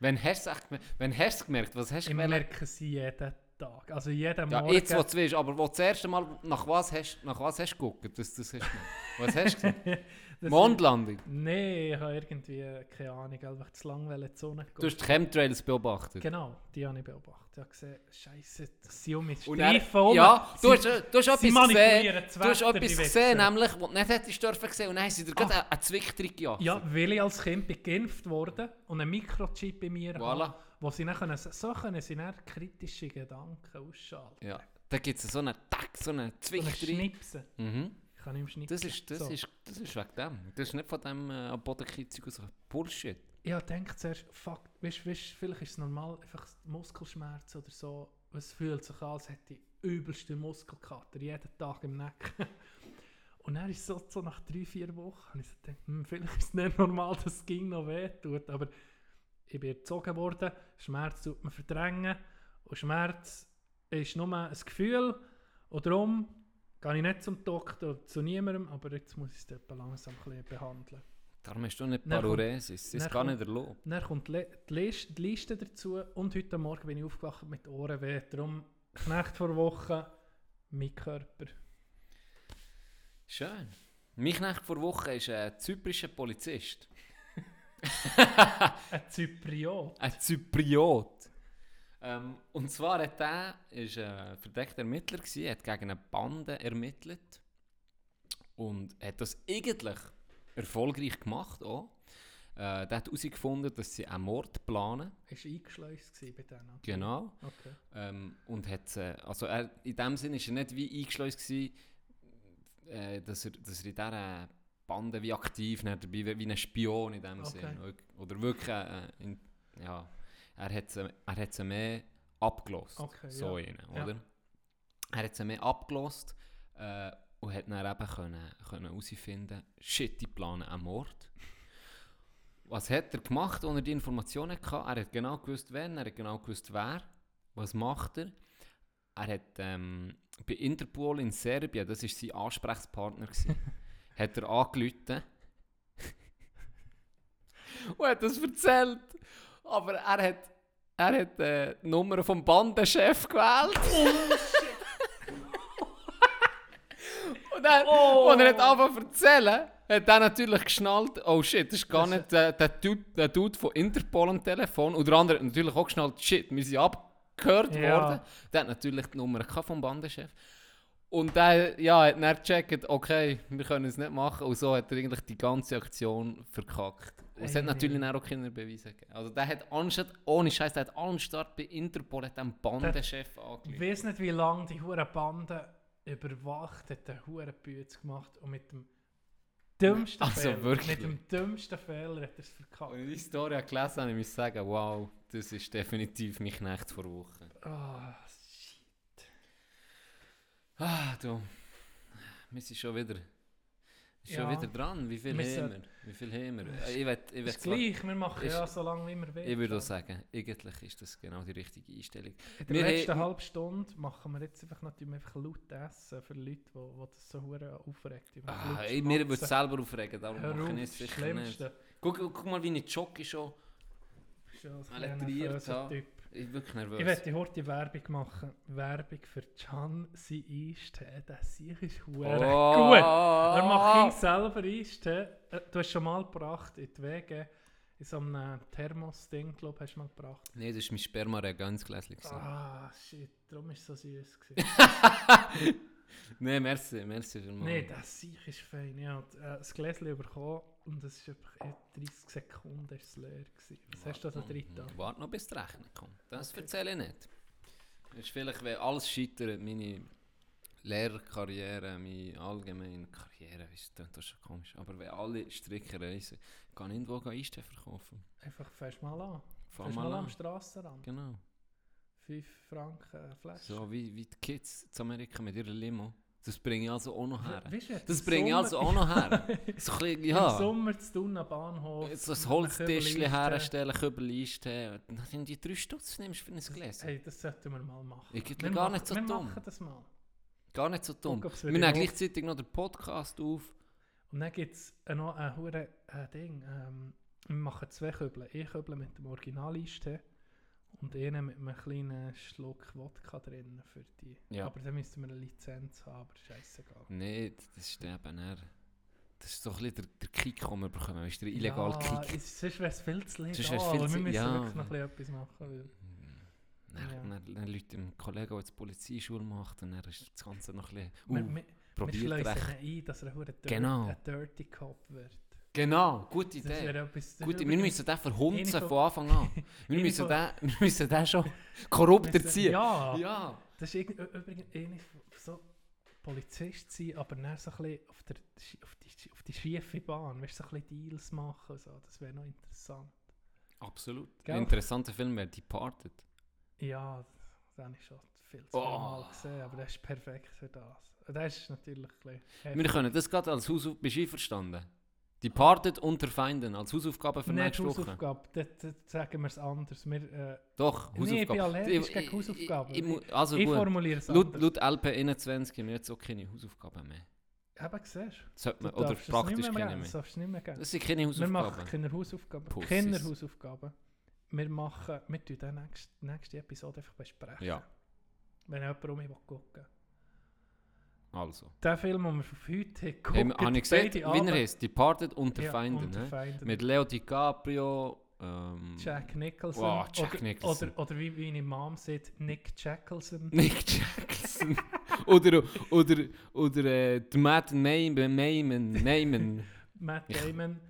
Wenn hast du es gemerkt? Wenn hast du es gemerkt? Was hast du Ich merke sie jeden Tag. Also jeden Ja, Morgen. jetzt, wo du weißt, aber wo das erste Mal nach was hast, nach was hast du geguckt? Das, das hast du was hast du gesagt? Das- Mondlandung. Nein, ich habe irgendwie, keine Ahnung, einfach zu lange in die Sonne Du hast die Chemtrails beobachtet. Genau, die habe ich beobachtet. Ich habe gesehen, Scheiße, das um er, Streifen rum. ja, du hast, du hast etwas gesehen, du hast etwas gesehen, nämlich, wo du nicht hättest dürfen sehen und dann haben sie dir gerade einen, einen Zwicktrick gejagt. Ja, weil ich als Kind geimpft wurde und ein Mikrochip bei mir Voilà. habe, wo sie dann können, so können sie dann kritische Gedanken ausschalten. Ja, da gibt es so einen Tack, so einen So ein Zwicktrick. Schnipsen. Mhm. Ich kann mehr schnipsen. Das ist, das, So. ist, das ist wegen dem. Das ist nicht von dem äh, Bodenkitzig aus. Bullshit. Ich habe gedacht zuerst, fuck, weißt, weißt, vielleicht ist es normal, einfach Muskelschmerz oder so. Es fühlt sich an, als hätte ich übelste Muskelkater, jeden Tag im Nacken. Und dann ist es so, so nach drei, vier Wochen, habe ich so gedacht, hm, vielleicht ist es nicht normal, dass es ging noch weh tut. Aber ich bin erzogen worden, Schmerz tut man verdrängen. Und Schmerz ist nur ein Gefühl. Und darum gehe ich nicht zum Doktor, zu niemandem, aber jetzt muss ich es dort langsam ein behandeln. Darum hast du nicht Paruresis. Das ist gar nicht erlaubt. Dann kommt die, Le- die, List, die Liste dazu und heute Morgen bin ich aufgewacht mit Ohrenweh. Darum Knecht vor Woche, mein Körper. Schön. Mein Knecht vor Woche ist ein zyprischer Polizist. Ein Zypriot. Ein Zypriot. Ähm, und zwar hat er ist ein verdeckter Ermittler gewesen, hat gegen eine Bande ermittelt und hat das eigentlich erfolgreich gemacht auch. Äh, der hat herausgefunden, dass sie einen Mord planen. Ist eingeschleust bei denen. Genau. Okay. Ähm, und hat, äh, also er, in dem Sinne war er nicht wie eingeschleust, gewesen, äh, dass, er, dass er in dieser Bande wie aktiv nicht dabei wäre, wie ein Spion in dem Okay. Sinne. Oder wirklich, äh, in, ja, er hat sie, er hat sie mehr abgelost. Okay, so ja. einen, Ja. oder? Er hat sie mehr abgelost äh, und hat dann eben können, können herausfinden, shit, die planen einen Mord. Was hat er gemacht, als er die Informationen hatte? Er hat genau gewusst, wen, er hat genau gewusst, wer. Was macht er? Er hat ähm, bei Interpol in Serbien, das war sein Ansprechpartner, hat er angerufen und hat das erzählt. Aber er hat, er hat äh, die Nummer vom Bandenchef gewählt. und dann, als er hat angefangen zu erzählen, hat er natürlich geschnallt, oh shit, das ist gar nicht der, der, Dude, der Dude von Interpol am Telefon. Und der andere hat natürlich auch geschnallt, shit, wir sind abgehört Ja. worden. Der hat natürlich die Nummer vom Bandenchef. Und der ja, hat dann gecheckt, okay, wir können es nicht machen. Und so hat er eigentlich die ganze Aktion verkackt. Es hat natürlich auch keine Beweise gegeben. Also der hat anstatt, ohne Scheiß, der hat anstatt bei Interpol hat den Bandenchef Ich angelegt. weiß nicht, wie lange die hure Bande überwacht hat, den hure Bütz gemacht und mit dem dümmsten Also Fehler, wirklich? mit dem dümmsten Fehler hat er es verkackt. Als ich die Story gelesen habe, ich muss sagen, wow, das ist definitiv mein Knecht vor Wochen. Shit. Ah, du. Wir sind schon wieder, schon Ja. wieder dran. Wie viel Wir haben wir? Wie viel haben wir? Ich, will, ich, will Ist gleich, wir machen ist- ja so lange wie wir wollen. ich würde auch sagen, eigentlich ist das genau die richtige Einstellung. In der wir letzten haben- halben Stunde machen wir jetzt einfach natürlich einfach laut essen für Leute, die, die das so hure aufregt. Ah, ich, mir würde es selber aufregen, darum Hör mache ich es sicher Schlimmste. nicht. Guck, guck mal, wie ich jogge schon. Bist ja ein Alle kleiner triert nervöser haben. Typ. Ich bin wirklich nervös. Ich werde heute Werbung machen. Werbung für Can sein Eistee. Der Sieg ist Oh. gut. Er macht ihn selber Eistee. Äh, Du hast schon mal gebracht in die Wege. In so einem Thermos-Ding, glaube ich, hast du mal gebracht. Nein, das war mein Sperma-Reagenzgläschen. gewesen. Ah, shit. Darum ist es so süß. gewesen. Nein, merci, merci für Nein, der Sieg ist fein. Ich habe äh, das Gläschen bekommen und es ist einfach in 30 Sekunden ist es leer. Gewesen. Was hast du da drin? da? Warte noch, bis die Rechnung kommt. Das erzähle ich nicht. Das ist vielleicht, wenn alles scheitert, meine Lehrkarriere, meine allgemeine Karriere, das das schon komisch, aber wenn alle Stricker reisen, kann ich irgendwo Eistee verkaufen. Einfach fährst mal an. Fahr Fährst mal mal an. am Strassenrand. Genau. 5 Franken Flasche. So wie, wie die Kids in Amerika mit ihrer Limo. Das bringe ich also auch noch her. Weißt du, Das im bringe ich also auch noch her. So bisschen, Im ja. Sommer zu tun am Bahnhof. So ein Holztischchen herstellen, Kübel einstellen. Nachdem die drei Stutz nimmst für ein. Gläschen. Hey, das sollten wir mal machen. Irgendwie Wir gar nicht so wir dumm. machen das mal. Gar nicht so dumm. Guck, Wir nehmen gleichzeitig noch den Podcast auf. Und dann gibt es noch ein hure äh, Ding. Ähm, wir machen zwei Kübel. Ein Kübel mit dem Original-Eistee und einen mit einem kleinen Schluck Wodka drin für die. Ja. Aber dann müssten wir eine Lizenz haben, aber scheißegal. Nein, das ist eben eher... Das ist so ein bisschen der, der Kick, den wir bekommen. Weißt du, der illegale ja, Kick. es- Sonst wäre es viel zu legal. Sonst viel wir müssen ja. wirklich noch etwas machen. Weil Dann, Ja. dann, dann Leute im Kollegen, der jetzt Polizeischule macht, und dann ist das Ganze noch ein bisschen... wir, Uh, wir, wir probiert schleusen recht. ihn ein, dass er ein, Genau. ein Dirty Cop wird. Genau, gute Das Idee. wäre etwas... das Gut, ist wir müssen den verhunzen von- Anfang an. Wir müssen, den, wir müssen den schon korrupt erziehen. Ja, ja. das ist übrigens ähnlich so Polizist sein, aber dann so ein bisschen auf, der, auf, die, auf die schiefe Bahn, weißt, du, so ein bisschen Deals machen, so. das wäre noch interessant. Absolut. Gell? Ein interessanter Film wäre Departed. Ja, das habe ich schon viel zu Oh. Mal gesehen, aber das ist perfekt für das. Das ist natürlich ein bisschen Wir können das gerade als Hausaufgabe... Einverstanden? Departed unter Feinden als Hausaufgabe für nächste Woche. Hausaufgabe, das, das sagen wir es anders. Wir, äh, Doch, Nee, Hausaufgabe. ich bin allergisch Ich- gegen Hausaufgaben. Ich, ich, also ich formuliere es Laut, anders. laut LP 21 haben wir jetzt auch keine Hausaufgaben mehr. Eben, siehst? Sollte man, Du oder praktisch mehr keine geben, Das mehr. darfst du nicht mehr geben. Das sind keine Wir machen Hausaufgaben. keine Hausaufgaben. Pussies. Keine Hausaufgaben. Wir machen, wir tun die nächste, nächste Episode einfach besprechen. Ja. Wenn jemand um mich gucken will. Also. Der Film, den wir auf heute haben, Hey, gucken habe ich gesehen, wie er heißt? Departed unter Ja, Feinden. unter ne? Feinden. Mit Leo DiCaprio. Ähm, Jack Nicholson. Wow, Jack oder, Nicholson. Oder, oder wie meine Mom sagt, Nick Jackelson. Nick Jackson. oder oder, oder äh, Matt Neyman. Neyman. Neyman. Matt Damon.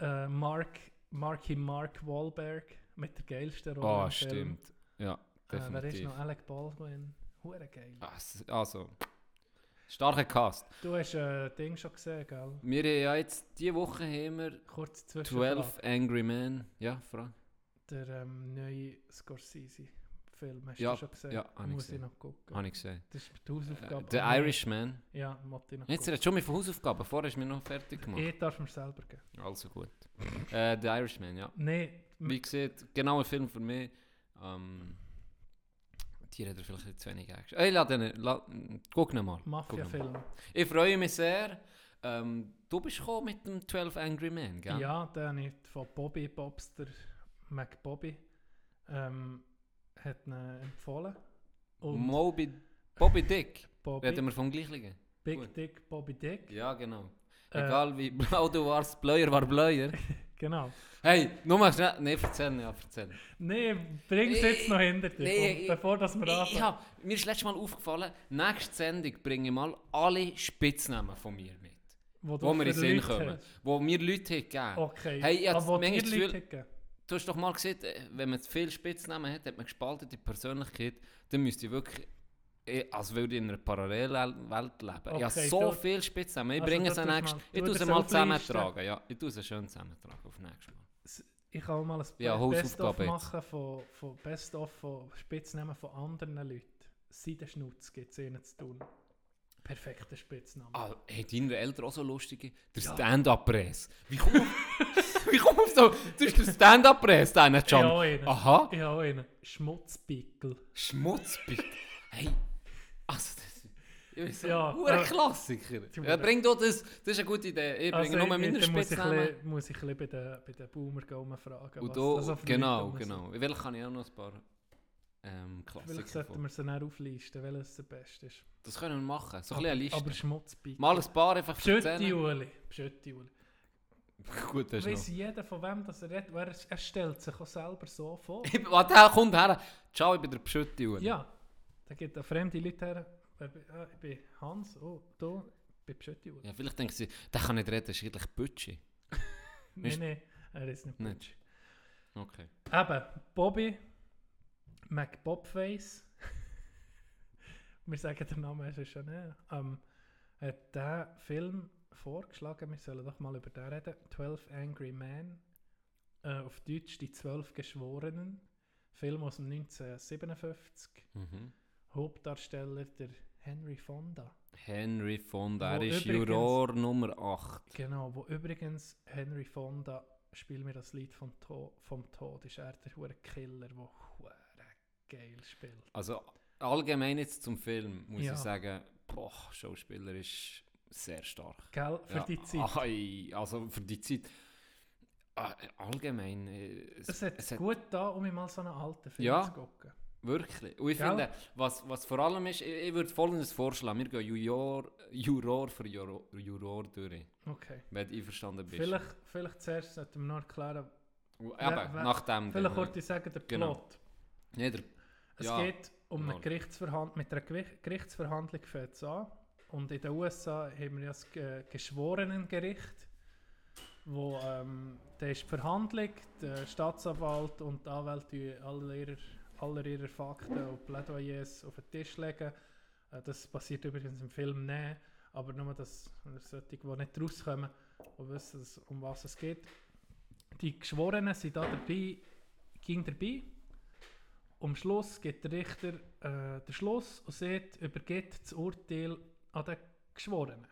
Äh, Mark, Marky Mark Wahlberg mit der geilsten Rolle. Ah, Film. stimmt. Ja, Äh, wer ist definitiv. noch? Alec Baldwin. Hure geil. Ah, also, starker Cast. Du hast ein äh, Ding schon gesehen, gell? Wir haben ja jetzt, diese Woche haben wir Kurz Zwischenfrage. 12 Angry Men. Ja, Frage. Der ähm, neue Scorsese-Film, hast Ja, du schon gesehen? ja, habe ich Muss ich gesehen. noch gucken. Habe ich gesehen. Das ist die Hausaufgabe. Äh, The Ah, nee. Irishman. Ja, wollte ich noch Jetzt gucken. redet schon von Hausaufgaben. Vorher hast du mir noch fertig gemacht. Ich darf mir selber geben. Also gut. äh, The Irishman, ja. Nein, Wie gesagt, genau ein Film für mich. Ähm, die hat er vielleicht nicht zu wenig Action. Ey, lass den, la, guck ihn mal. Guck ihn mal. Mafia-Film. Ich freue mich sehr. Ähm, du bist gekommen mit dem 12 Angry Men, gell? Ja, den habe ich von Bobby Bobster McBobby ähm, hat ihn empfohlen. Und Moby, Bobby Dick. Bobby, Reden wir vom gleichen? Big Gut. Dick Bobby Dick. Ja, genau. Äh, Egal wie blau du warst, Bleuer war Bleuer. Genau. Hey, nur mal schnell. Nein, erzähl, ja, erzähl. Nein, bring es jetzt noch hinter dich, Nee, bevor das wir anfangen. hab, mir ist letztes Mal aufgefallen, nächste Sendung bringe ich mal alle Spitznamen von mir mit. Wo, du wo wir in den Sinn Leute kommen. hast. Wo mir Leute haben gegeben Okay. Hey, ich Aber wo dir das Leute Gefühl- gegeben? Du hast doch mal gesehen, äh, wenn man zu viel Spitznamen hat, hat man gespaltene Persönlichkeit, dann müsste ich wirklich, eh, als würde ich in einer Parallelwelt leben. ich habe Okay, so du- viele Spitznamen. Ich Also bringe sie nächstes mal- Ich tue sie mal zusammentragen. Ja, ich tue sie schön zusammentragen auf nächstes Mal. Ich kann auch mal ein Ja, Be- Best-of machen von, von Best-of von Spitznamen von anderen Leuten. Seidenschnutz gibt es ihnen zu tun. Perfekter Spitzname. Ah, hey, deine Eltern auch so lustige? Der Stand-Up-Press. Wie komm auf, wie auf so, du hast den Stand-Up-Press, nicht schon. Ja, einen. Aha. Ich habe einen. Schmutzpickel. Schmutzbild. Hey, also das weiß Ja, ja, äh, Klassiker. Ja, bring doch das, das ist eine gute Idee. Ich bringe nur Also, ich- meine dann muss ich, Spitznamen. ein bisschen- muss ich ein bisschen bei den, bei den Boomer fragen. Und was da, genau, genau. Vielleicht kann ich auch noch ein paar ähm, Vielleicht Klassiker sollten von. wir sie dann auflisten, welches der beste ist. Das können wir machen. So ein bisschen eine Liste. Aber Schmutzpickel. Mal ein paar einfach erzählen. Pschötti-Uli. Pschötti-Uli. Gut, das ist Weiss noch. jeder, von wem das er redet? Er, er stellt sich auch selber so vor. Warte, kommt her. Ciao, ich bin der Pschütti. Uli. Ja, da gibt es fremde Leute her. Ah, Ich bin Hans, oh, du, ich bin Pschötti-Uli. ja. Vielleicht denken sie, der kann nicht reden, das ist eigentlich Bötschi. Nein, nein, er ist nicht. Pschötti. Okay. Eben, Bobby, McBobface, wir sagen den Namen ist schon nicht, ähm, hat diesen Film vorgeschlagen, wir sollen doch mal über den reden, 12 Angry Men, äh, auf Deutsch die 12 Geschworenen, Film aus dem 1957, Mhm. Hauptdarsteller der Henry Fonda. Henry Fonda, er ist übrigens- Juror Nummer 8. Genau, wo übrigens Henry Fonda, spielt mir das Lied vom, to vom Tod, ist er der hure Killer, der hure geil spielt. Also allgemein jetzt zum Film muss Ja. ich sagen, boah, Schauspieler ist sehr stark. Gell, für Ja, die Zeit. Ei, also für die Zeit. Ah, allgemein. äh, Es hat es hat- gut da, um mal so einen alten Film Ja. zu gucken. Wirklich. Und ich Gell? finde, was, was vor allem ist, ich, ich würde folgendes vorschlagen: Wir gehen Juror, Juror für Juror, Juror durch. Okay. Wenn du einverstanden bist. Vielleicht, vielleicht zuerst sollten wir noch erklären, Und Eben, wer- nachdem. vielleicht wollte ich sagen, der Genau. Plot. Nee, der, Es Ja, geht um eine. Gerichtsverhandlung, mit einer Gerichtsverhandlung fängt es an. Und in den USA haben wir ja das Ge Geschworenengericht, wo ähm, da ist die Verhandlung, der Staatsanwalt und die Anwälte alle ihre, alle ihre Fakten und Plädoyers auf den Tisch legen. Äh, das passiert übrigens im Film nicht, aber nur, dass solche, die nicht rauskommen und wissen, um was es geht. Die Geschworenen sind da dabei, ging dabei. Am Schluss gibt der Richter äh, den Schluss und sagt, übergibt das Urteil an den Geschworenen.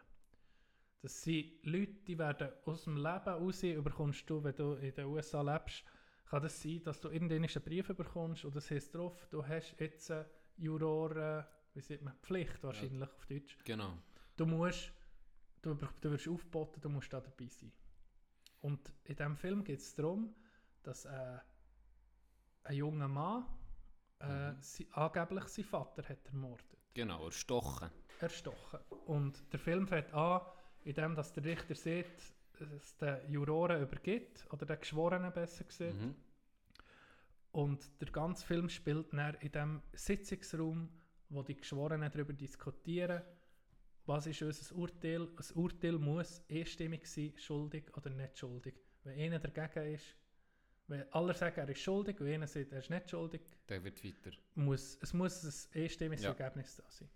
Das sind Leute, die werden aus dem Leben raus, überkommst du, wenn du in den USA lebst, kann das sein, dass du irgendeinen Brief bekommst und das heißt drauf, du hast jetzt eine Juror, äh, wie sagt man, Pflicht wahrscheinlich auf Deutsch. genau. Du musst, du, du wirst aufgeboten, du musst da dabei sein. Und in diesem Film geht es darum, dass äh, ein junger Mann äh, Mhm. sie, angeblich seinen Vater hat ermordet, Genau, erstochen. erstochen. Und der Film fängt an, indem dass der Richter sieht, es den Juroren übergibt, oder den Geschworenen besser gesagt. Mhm. Und der ganze Film spielt dann in dem Sitzungsraum, wo die Geschworenen darüber diskutieren, was ist unser Urteil. Das Urteil muss einstimmig sein, schuldig oder nicht schuldig. Wenn einer dagegen ist, wenn alle sagen, er ist schuldig und einer sagt, er ist nicht schuldig, Der wird weiter. muss, es muss ein einstimmiges Ja. Ergebnis da sein.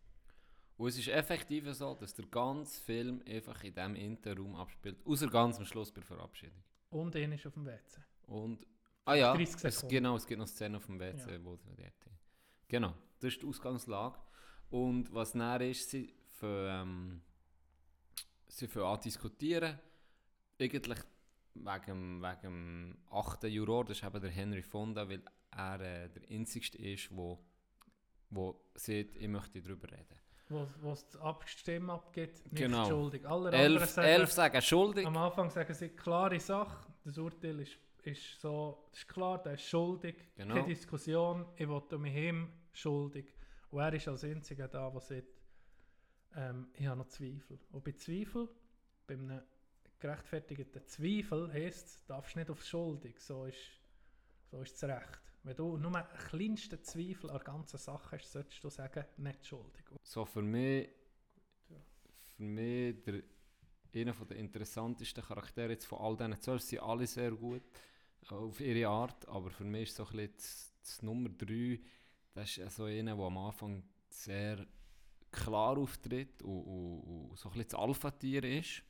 Und es ist effektiv so, dass der ganze Film einfach in diesem Interraum abspielt. Außer ganz am Schluss bei der Verabschiedung. Und einer ist auf dem WC. Und. Ah ja, 30 es, genau, es gibt noch Szenen auf dem WC, Ja. wo sie dort sind. Genau, das ist die Ausgangslage. Und was näher ist, sie für, ähm, sie für an diskutieren. Eigentlich wegen, wegen dem achten Juror, das ist eben der Henry Fonda, weil er äh, der einzigste ist, wo, wo sagt, ich möchte darüber reden. Wo wo es die Abstimmung abgeht, nicht Genau. schuldig. Alle Elf, sagen, elf sagen schuldig. Am Anfang sagen sie, klare Sache, das Urteil ist, ist so, ist klar, der ist schuldig, Genau. keine Diskussion, ich will mit ihm schuldig. Und er ist als einziger da, der sagt, ähm, ich habe noch Zweifel. Und bei Zweifel, bei einem gerechtfertigten Zweifel heisst es, darfst nicht auf schuldig, so ist, so ist das Recht. Wenn du nur einen kleinsten Zweifel an der ganzen Sache hast, solltest du sagen, nicht schuldig. So für mich, für mich der einer der interessantesten Charaktere jetzt von all diesen zwölf. Sind alle sehr gut äh, auf ihre Art, aber für mich ist so ein bisschen das, Nummer 3, das ist so einer, der am Anfang sehr klar auftritt und, und, und so ein bisschen das Alpha-Tier ist.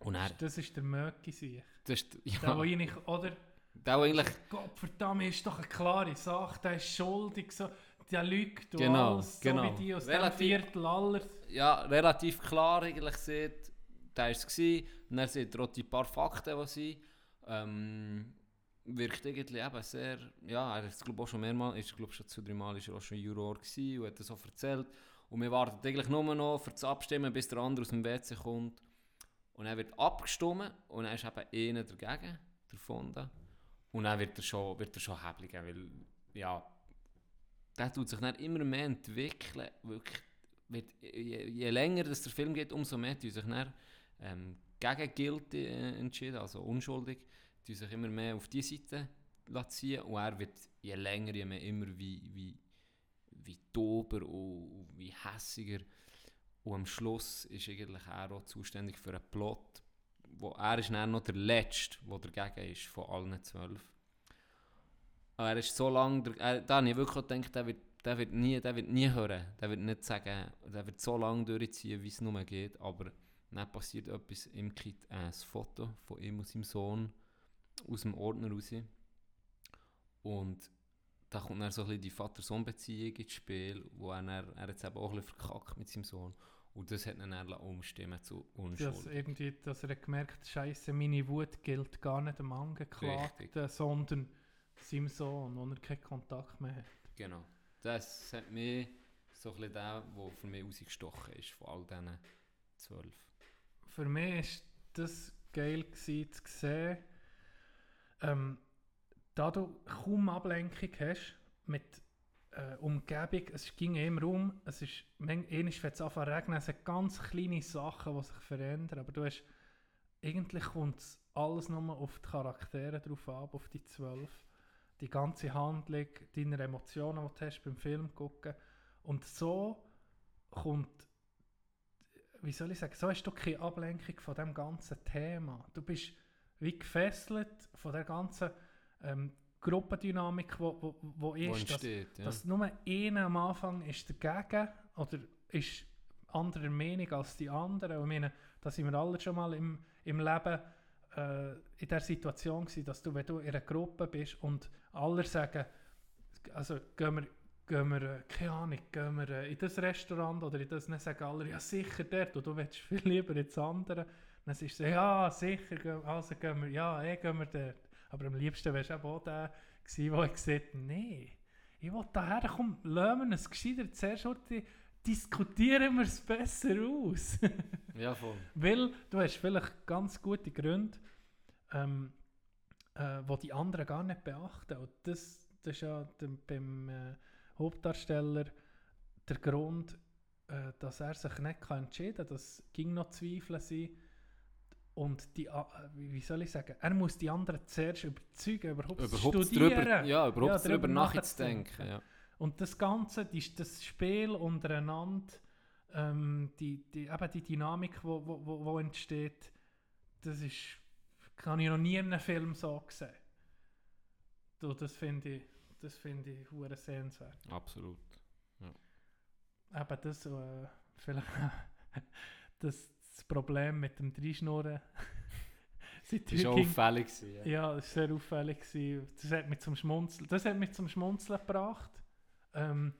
Und er, Das ist der Möcki sich. das ist, Der, ja, wo eigentlich, oder? Der eigentlich Gott verdammt, ist doch eine klare Sache. Der ist schuldig, so, der lügt und Genau, alles, genau. so wie die aus Relativ- dem Viertel aller. ja, relativ klar eigentlich sieht, der war es. Und dann sieht er auch die paar Fakten, die sind. Ähm, wirkt irgendwie eben sehr, ja, er ist glaube auch schon mehrmals, ist glaube schon zwei, drei Mal ist er auch schon Juror gewesen und hat das auch erzählt. Und wir warten eigentlich nur noch für das Abstimmen, bis der andere aus dem WC kommt. Und er wird abgestimmt und dann ist eben einer dagegen, der Fonda. Und dann wird er schon, wird er schon hebelig, weil, ja, der tut sich dann immer mehr entwickeln, wirklich wird, je, je länger das der Film geht, umso mehr tun sich dann ähm, gegen Guilty äh, entschieden, also unschuldig, tun sich immer mehr auf die Seite ziehen und er wird je länger, je mehr immer wie, wie, wie dober und, und wie hässiger. Und am Schluss ist eigentlich er auch zuständig für einen Plot, wo er ist dann noch der Letzte, der dagegen ist von allen zwölf. Er ist so lange, der- er, da habe ich wirklich gedacht, der wird, der wird, nie, der wird nie hören. Der wird nicht sagen, der wird so lange durchziehen, wie es nur geht. Aber dann passiert etwas, ihm kriegt äh, ein Foto von ihm und seinem Sohn aus dem Ordner raus. Und da kommt dann so ein bisschen die Vater-Sohn-Beziehung ins Spiel, wo er, er jetzt eben auch ein bisschen verkackt mit seinem Sohn. Und das hat ihn dann umstimmen zu Dass, Unschuld. irgendwie, dass er gemerkt hat, Scheiße, meine Wut gilt gar nicht dem Angeklagten, sondern seinem Sohn, wo er keinen Kontakt mehr hat. Genau. Das hat mich so ein bisschen der, der für mich rausgestochen ist von all diesen zwölf. Für mich war das geil gewesen, zu sehen, ähm, da du kaum Ablenkung hast mit äh, Umgebung, es ging immer um, es ist, manchmal wenn es anfängt regnen, es sind ganz kleine Sachen, die sich verändern, aber du hast, eigentlich kommt es alles nur auf die Charaktere drauf ab, auf die zwölf, die ganze Handlung, deine Emotionen, die du hast beim Film gucken. Und so kommt wie soll ich sagen, so hast du keine Ablenkung von dem ganzen Thema. Du bist wie gefesselt von der ganzen ähm, Gruppendynamik, die wo, wo, wo Wo ist. Dass, entsteht, ja. dass nur einer am Anfang ist dagegen oder ist anderer Meinung als die anderen. Und Ich meine, da sind wir alle schon mal im, im Leben äh, in der Situation gewesen, dass du, wenn du in einer Gruppe bist und alle sagen, also gehen wir, gehen wir äh, keine Ahnung, gehen wir äh, in das Restaurant oder in das, dann sagen alle, ja sicher dort, und du willst viel lieber ins andere. Dann ist so, ja sicher, also gehen wir, ja eh gehen wir dort. Aber am liebsten wärst du eben auch der gewesen, der gesagt hat, nee, ich will daher, komm, lassen wir es gescheiter zuerst diskutieren wir es besser aus. Ja, voll. Weil du hast vielleicht ganz gute Gründe, ähm, äh, wo die anderen gar nicht beachten. Und das, das ist ja dem, beim äh, Hauptdarsteller der Grund, äh, dass er sich nicht kann entscheiden kann. Das ging noch Zweifel sein. Und die, äh, wie soll ich sagen, er muss die anderen zuerst überzeugen, überhaupt, Überhaupt studieren. drüber, ja, überhaupt Ja, drüber nachzudenken. Ja. Und das Ganze, die, das Spiel untereinander, ähm, die, die, eben die Dynamik, die wo, wo, wo, entsteht, das ist, kann ich noch nie in einem Film so gesehen. Du, das finde ich, das finde ich hure sehenswert. Absolut. Eben das, äh, vielleicht das, das Problem mit dem Dreischnurren. Das war auffällig. gewesen, Ja. ja, das war sehr auffällig. gewesen. Das hat mich zum Schmunzeln, das hat mich zum Schmunzeln gebracht. Ähm,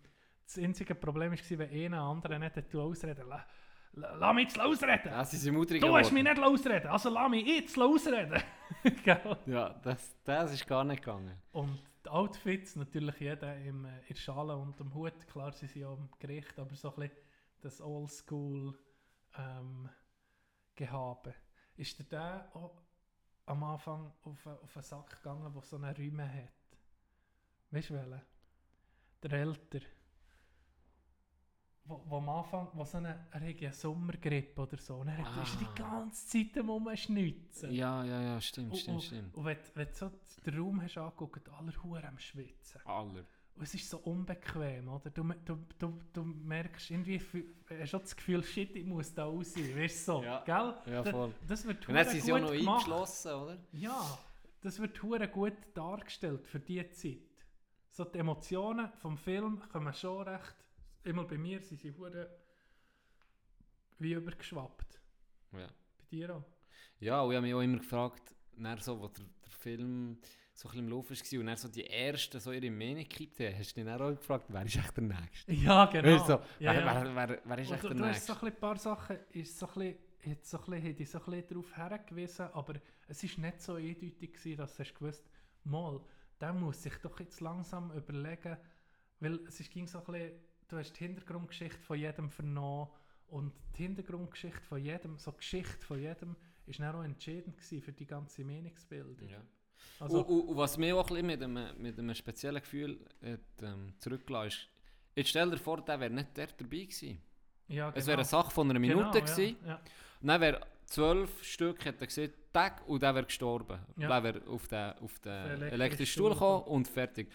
das einzige Problem war, wenn einer anderen nicht hätte ausreden la, la, Lass mich jetzt ausreden! Sind mutig du hast mich nicht ausreden, also lass mich jetzt ausreden! Ja, das, das ist gar nicht gegangen. Und die Outfits, natürlich jeder im, äh, in der Schale und dem Hut, klar, sie sind ja am Gericht, aber so ein bisschen das Oldschool ähm, Gehabe. Ist dir der auch am Anfang auf, auf einen Sack gegangen, der so eine Rüme hat? Weißt du welchen? Der Älter. Wo, wo am Anfang, wo so eine, er hat ja Sommergrippe oder so, und er hat- ist die Ah. ganze Zeit am Rumschnitzen. Ja, ja, ja, stimmt, Und, stimmt, und, stimmt. und wenn, wenn du so den Raum hast angeguckt, alle Huren am Schwitzen. Aller. Und es ist so unbequem, oder? Du, du, du, du merkst irgendwie, hast schon das Gefühl, shit, ich muss da raus, weißt du so, Ja. gell? Ja, voll. Das wird Und dann sind sie auch noch gemacht. eingeschlossen, oder? Ja, das wird hure gut dargestellt für diese Zeit. So die Emotionen vom Film kommen schon recht, immer bei mir sind sie hure wie übergeschwappt. Ja. Bei dir auch? Ja, und ich habe mich auch immer gefragt, so, wo der, der Film so ein im Lauf war und dann so die ersten so ihre Meinung gekippt haben, hast du dich auch gefragt, wer ist echt der Nächste? Ja, genau. Weißt du, so, ja, wer, ja. Wer, wer, wer ist echt du, der du hast so Nächste? ein, paar Sachen, ist so ein bisschen, hat so ein bisschen, so ein bisschen darauf hergewiesen, aber es ist nicht so eindeutig gewesen, dass du gewusst, mal, der muss sich doch jetzt langsam überlegen, weil es ist, ging so ein bisschen, du hast die Hintergrundgeschichte von jedem vernommen und die Hintergrundgeschichte von jedem, so die Geschichte von jedem, ist dann auch entscheidend gewesen für die ganze Meinungsbildung. Ja. Also, und, und, und was mich auch ein mit einem, mit einem speziellen Gefühl hat, ähm, zurückgelassen ist, jetzt stell dir vor, der wäre nicht der dabei gewesen. ja, Es wäre eine genau. Sache von einer Minute Genau, gewesen. Ja, ja. Dann wäre zwölf Stück, er gesehen, Tag, und der wäre gestorben. Ja. Der wäre auf den, auf den elektrischen Stuhl gekommen und fertig.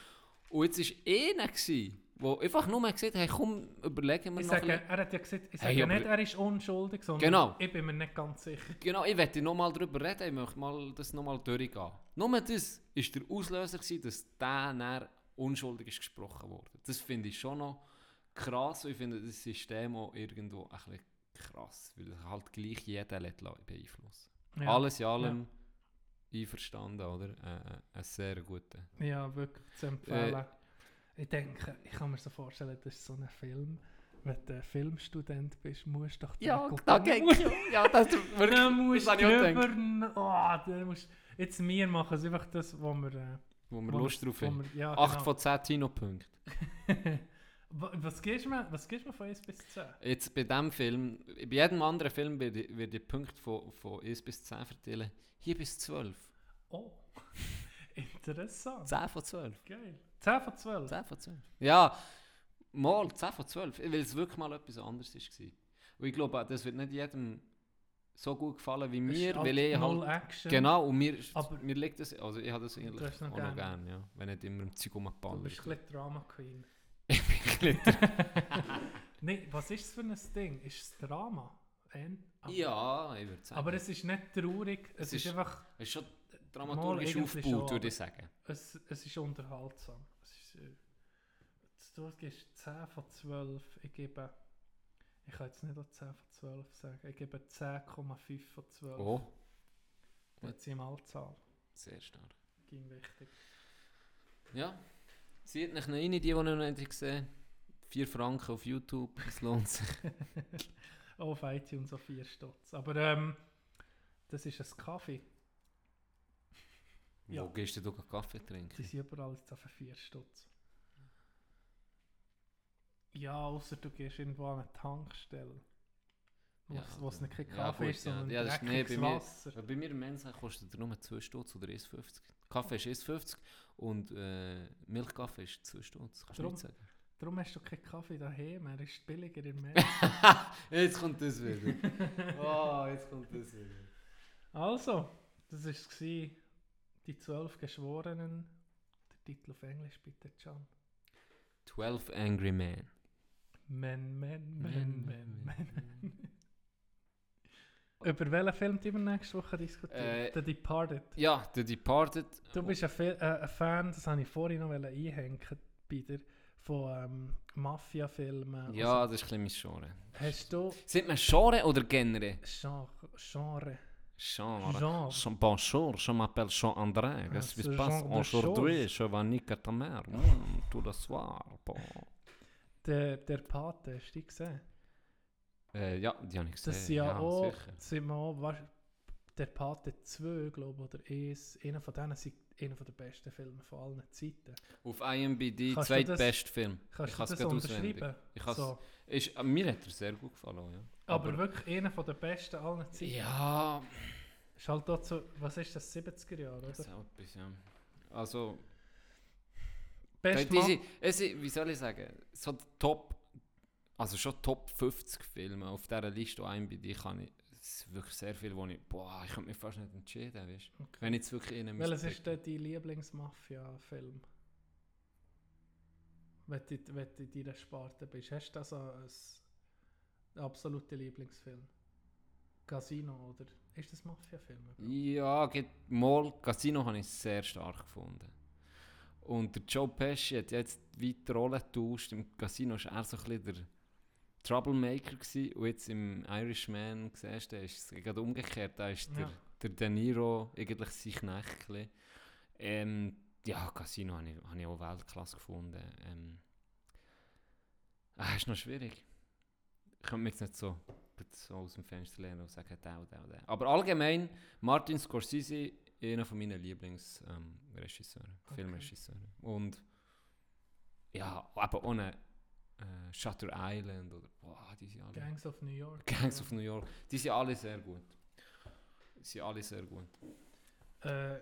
Und jetzt war einer, gewesen, der einfach nur gesagt hey komm, überlegen wir Ich noch sage, er hat ja gesagt, ich Hey, sage aber- nicht, er ist unschuldig, sondern Genau. ich bin mir nicht ganz sicher. Genau, ich möchte nochmal darüber reden, ich möchte mal das nochmal durchgehen. Nur das war der Auslöser, gewesen, dass der dann unschuldig ist gesprochen wurde. Das finde ich schon noch krass und ich finde das System auch irgendwo ein bisschen krass, weil es halt gleich jeden beeinflussen Ja. Alles in allem einverstanden, oder? Äh, äh, ein sehr guter. Ja, wirklich zu empfehlen. Ich denke, ich kann mir so vorstellen, das ist so ein Film. Wenn du Filmstudent bist, musst du doch Ja, Deckel- da geht Ja, das ist wirklich. Dann musst das drüber... Oh, dann musst, jetzt wir machen es einfach das, wo wir... Äh, Wo wir wo Lust drauf haben. wir- Ja, 8 genau. von 10 Tino-Punkten. Wa- was gibst du mir, was gibst du mir von 1 bis 10? Jetzt bei diesem Film, bei jedem anderen Film werde ich, werde ich Punkte von, von 1 bis 10 verteilen. Hier bis 12. Oh, interessant. 10 von 12. Geil. 10 von 12. 10 von 12. Ja, mal 10 von 12. Weil es wirklich mal etwas anderes war. Und ich glaube, das wird nicht jedem so gut gefallen wie mir, halt weil ich null halt... Action. Genau, und mir, Aber- mir liegt das... Also ich habe das eigentlich hast auch noch noch gern. gerne, ja. Wenn nicht immer im Zeug Du rumballert. bist ein bisschen Drama Queen. Ich bin ein Nein, was ist es für ein Ding? Ist es Drama? Ein- aber- Ja, ich würde sagen. Aber es ist nicht traurig, es, Es ist, ist- einfach, Es ist schon dramaturgisch aufgebaut, würde ich sagen. es, es ist unterhaltsam. Äh, du gibst 10 von 12, ich gebe, ich kann jetzt nicht auch 10 von 12 sagen, ich gebe 10,5 von 12. Oh, Dezimalzahl, sehr stark. ging wichtig. Ja, sieht nicht noch rein, die, die noch nicht gesehen 4 Franken auf YouTube, es lohnt sich. Auf iTunes auf 4 Stutz. Aber ähm, das ist ein Kaffee. Ja. Wo gehst du denn Kaffee Die trinken? sind überall jetzt auf 4 Stutz. Ja, außer du gehst irgendwo an eine Tankstelle. Wo Ja, es- nicht kein ja, Kaffee gut, ist, ja. sondern Ja, das ist- nee, bei mir- Wasser. Ja, bei mir im Mensa kostet er nur 2 Stutz oder 1,50. Kaffee ist 1,50 und äh, Milchkaffee ist 2 Stutz. Kannst du nicht sagen. Darum hast du keinen Kaffee daheim, er ist billiger im Meer. jetzt kommt das wieder. oh, jetzt kommt das wieder. also, das war es. Die zwölf Geschworenen. Der Titel auf Englisch bitte, Can. 12 Angry Men. Men, men, men, men, men. Über welchen Film die wir nächste Woche diskutieren? Äh, The Departed. Ja, The Departed. Du bist ein, äh, ein Fan, das wollte ich vorhin noch einhängen, bei dir, von ähm, Mafia-Filmen. Ja, Also, das ist ein bisschen mein Genre. hast du Sind wir Genre oder Genre? Genre? Genre. Genre. Genre. Jean- Bonjour, je m'appelle Jean-André. Ah, Qu'est-ce qui se passe aujourd'hui? Je vais niquer ta mère. Mm, tout le soir. Bon. Der, der Pate, hast du die gesehen? Äh, ja, die habe ich gesehen. Das sind ja, auch, sicher. sind wir auch weißt, der Pate 2, glaube ich, oder 1, einer von denen sind einer der besten Filme von allen Zeiten. Auf IMBD, zweitbester Film. Kannst Ich du das unterschreiben? Ich So. ist, mir hat er sehr gut gefallen, ja. Aber, wirklich einer von der besten aller Zeiten. Ja, Ist halt so, was ist das, 70er Jahre, oder? das ist auch etwas, ja. Also, Best die, diese, es, ist- wie soll ich sagen, so die Top, also schon Top 50 Filme auf dieser Liste an IMBD kann ich, es ist wirklich sehr viel, wo ich, boah, ich könnte mich fast nicht entscheiden, weißt du. Wenn ich jetzt wirklich einen Welches ist denn dein Lieblingsmafia-Film? wenn du, wenn du in deiner Sparte bist? Hast du da so ein, einen absoluten Lieblingsfilm? Casino oder ist das Mafia-Film? Ja, mal. Casino habe ich sehr stark gefunden. Und der Joe Pesci hat jetzt wie die Rolle getauscht. Im Casino war er so ein bisschen der Troublemaker gewesen. und jetzt im Irishman siehst du, ist es gerade umgekehrt. Da ist der, Ja. der De Niro eigentlich sein Knecht. Ähm, ja, Casino habe ich, habe ich auch Weltklasse gefunden. Ähm, ah, ist noch schwierig. Ich könnte mich jetzt nicht so, so aus dem Fenster lehnen und sagen, der, der, der. Aber allgemein, Martin Scorsese, einer von meinen Lieblingsregisseuren, ähm, Okay. Filmregisseuren. Und ja, aber ohne äh, Shutter Island oder boah, die sind alle. Gangs of New York. Gangs of New York. Die sind alle sehr gut. Die sind alle sehr gut. Äh,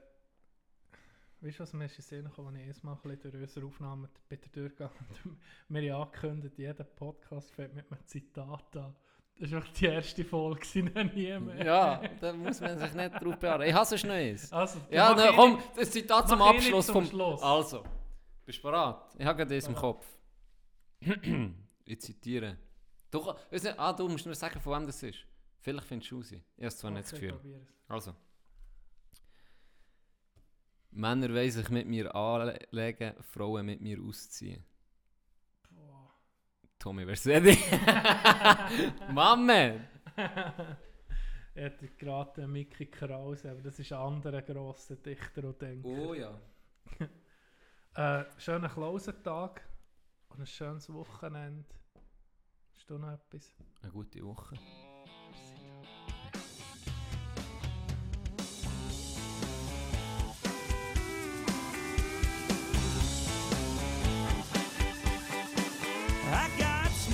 weißt du, was mir ist in Sinn gekommen, als ich erstmal ein bisschen durch unsere Aufnahmen der durchgegangen bin? Wir haben angekündigt, jeder Podcast fängt mit einem Zitat an. Das war die erste Folge, noch nie mehr. Ja, da muss man sich nicht drauf beharren. Ich hasse es noch eins. Also, Ja, ich komm, nicht- das Zitat zum nicht Abschluss zum vom... Schluss. Also, bist du bereit? Ich habe gerade das im. Kopf. ich zitiere. Du, nicht, ah, du musst mir sagen, von wem das ist. Vielleicht findest du raus. Ich habe es zwar nicht das Okay, Gefühl. es. Also. Männer wollen sich mit mir anlegen, Frauen mit mir ausziehen. Boah. Tommy Versetti. Mama! Ich hätte gerade Mickey Krause, aber das ist ein anderer grosser Dichter und Denker. Oh ja. Äh, schönen Klausentag und ein schönes Wochenende. Hast du noch etwas? Eine gute Woche.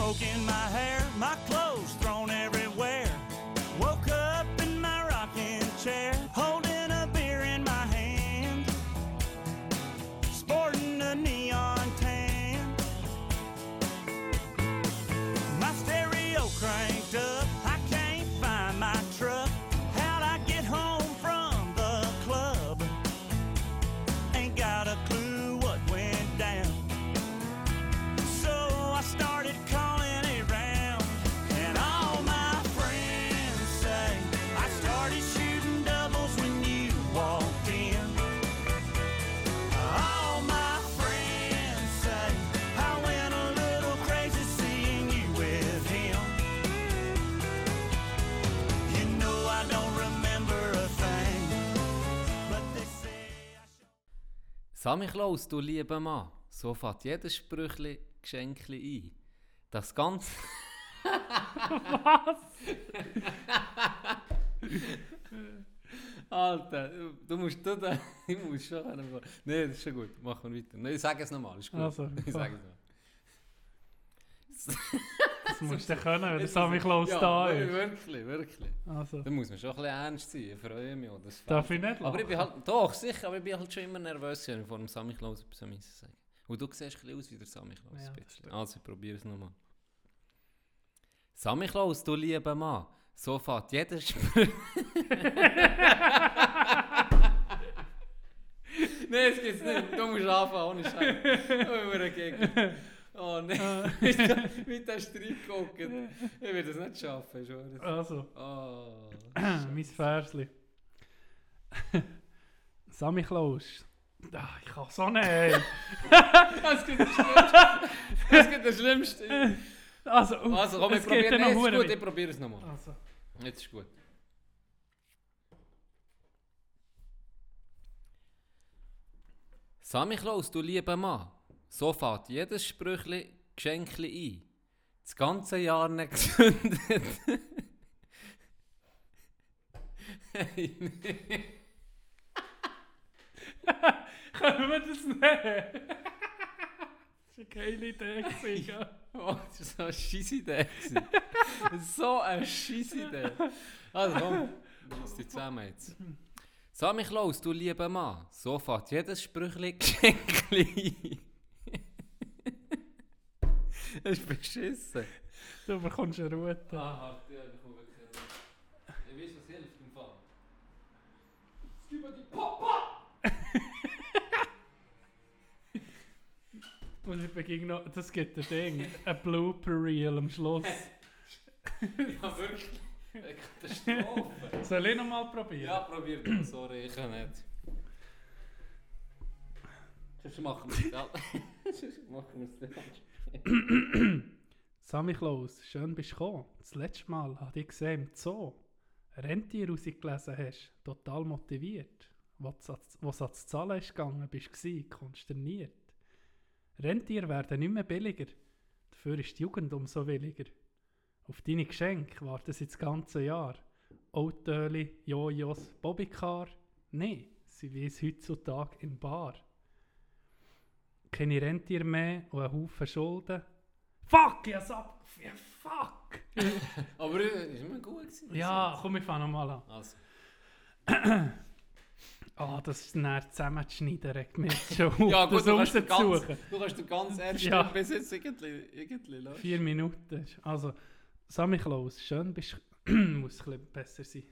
Smoke in my hair, my clothes Sammy Klaus, du lieber Mann, so fährt jedes Sprüchli Geschenkli ein. Das Ganze... Was? Alter, du, musst du da... Ich muss schon. Nein, das ist schon gut. Machen wir weiter. Nein, ich sage es nochmal, ist gut. Also, ich sage es nochmal. Das musst du können, wenn der Sammy Klaus ja, da ist. Wirklich, wirklich. Also, Da muss man schon ein bisschen ernst sein. Ich freue mich. Das darf ich nicht aber ich bin halt... Doch, sicher, aber ich bin halt schon immer nervös, wenn ich vor dem Sammy Klaus etwas sagen muss. Und du siehst ein bisschen aus wie der Sammy Klaus. Ja, bisschen. also, ich probiere es nochmal. Sammy Klaus, du lieber Mann, so fährt jeder Sprüch... Nein, das gibt's nicht. Du musst anfangen, ohne Scheiß. Oh, wir gegen. Oh nein, der- wie der Streit guckt. Ich werde es nicht schaffen, es. Also, Oh. mein Versli. Sammy Klaus. Ah, ich kann so nicht. Das gibt das Schlimmste. Das gibt das Schlimmste. Also, Also komm, ich probiere es. Ist gut, ich probiere es nochmal. Also, Jetzt ist gut. Sammy Klaus, du lieber Mann, so fährt jedes Sprüchli Geschenkli ein. Das ganze Jahr nicht gezündet. hey, nee. können wir das nehmen? das war eine geile Idee. gewesen, gell? Oh, das ist so eine scheisse Idee. gewesen. so eine scheisse Idee. Also komm, lass die zusammen jetzt. Sammy Klaus, du lieber Mann, so fährt jedes Sprüchli Geschenkli ein. Das ist beschissen. Du bekommst eine Route. Ah, ja, ich komme wirklich Ich weiß, was hilft im Fall. Über die Papa! Und ich bin noch, das gibt ein Ding, ein Blooper-Reel am Schluss. Ja, wirklich. Eine Katastrophe. Soll ich noch mal probieren? ja, probier doch. Sorry, ich kann nicht. Sonst machen wir es. Sonst machen wir es. Sammy Klaus, schön bist du gekommen. Das letzte Mal habe ich gesehen im Zoo. Rentier rausgelesen hast, total motiviert. Was es ans Zahlen ist gegangen, bist du konsterniert. Rentier werden nicht mehr billiger. Dafür ist die Jugend umso williger. Auf deine Geschenke warten sie das ganze Jahr. Autöli, Jojos, Bobbycar? Nein, sie wie es heutzutage in Bar. Keine Rentier mehr und ein Haufen Schulden. Fuck, ich hab's ab... Ja, fuck! Aber es war immer gut. Gewesen, ja, komm, ich fange nochmal an. Also, Ah, das ist näher zusammenzuschneiden, regt mich jetzt schon auf, ja, das gut, du kannst, den ganz, du kannst den ersten Ja. bis jetzt irgendwie, irgendwie. Vier Minuten. Also, Sammy Klaus, schön bist du. Muss ein bisschen besser sein.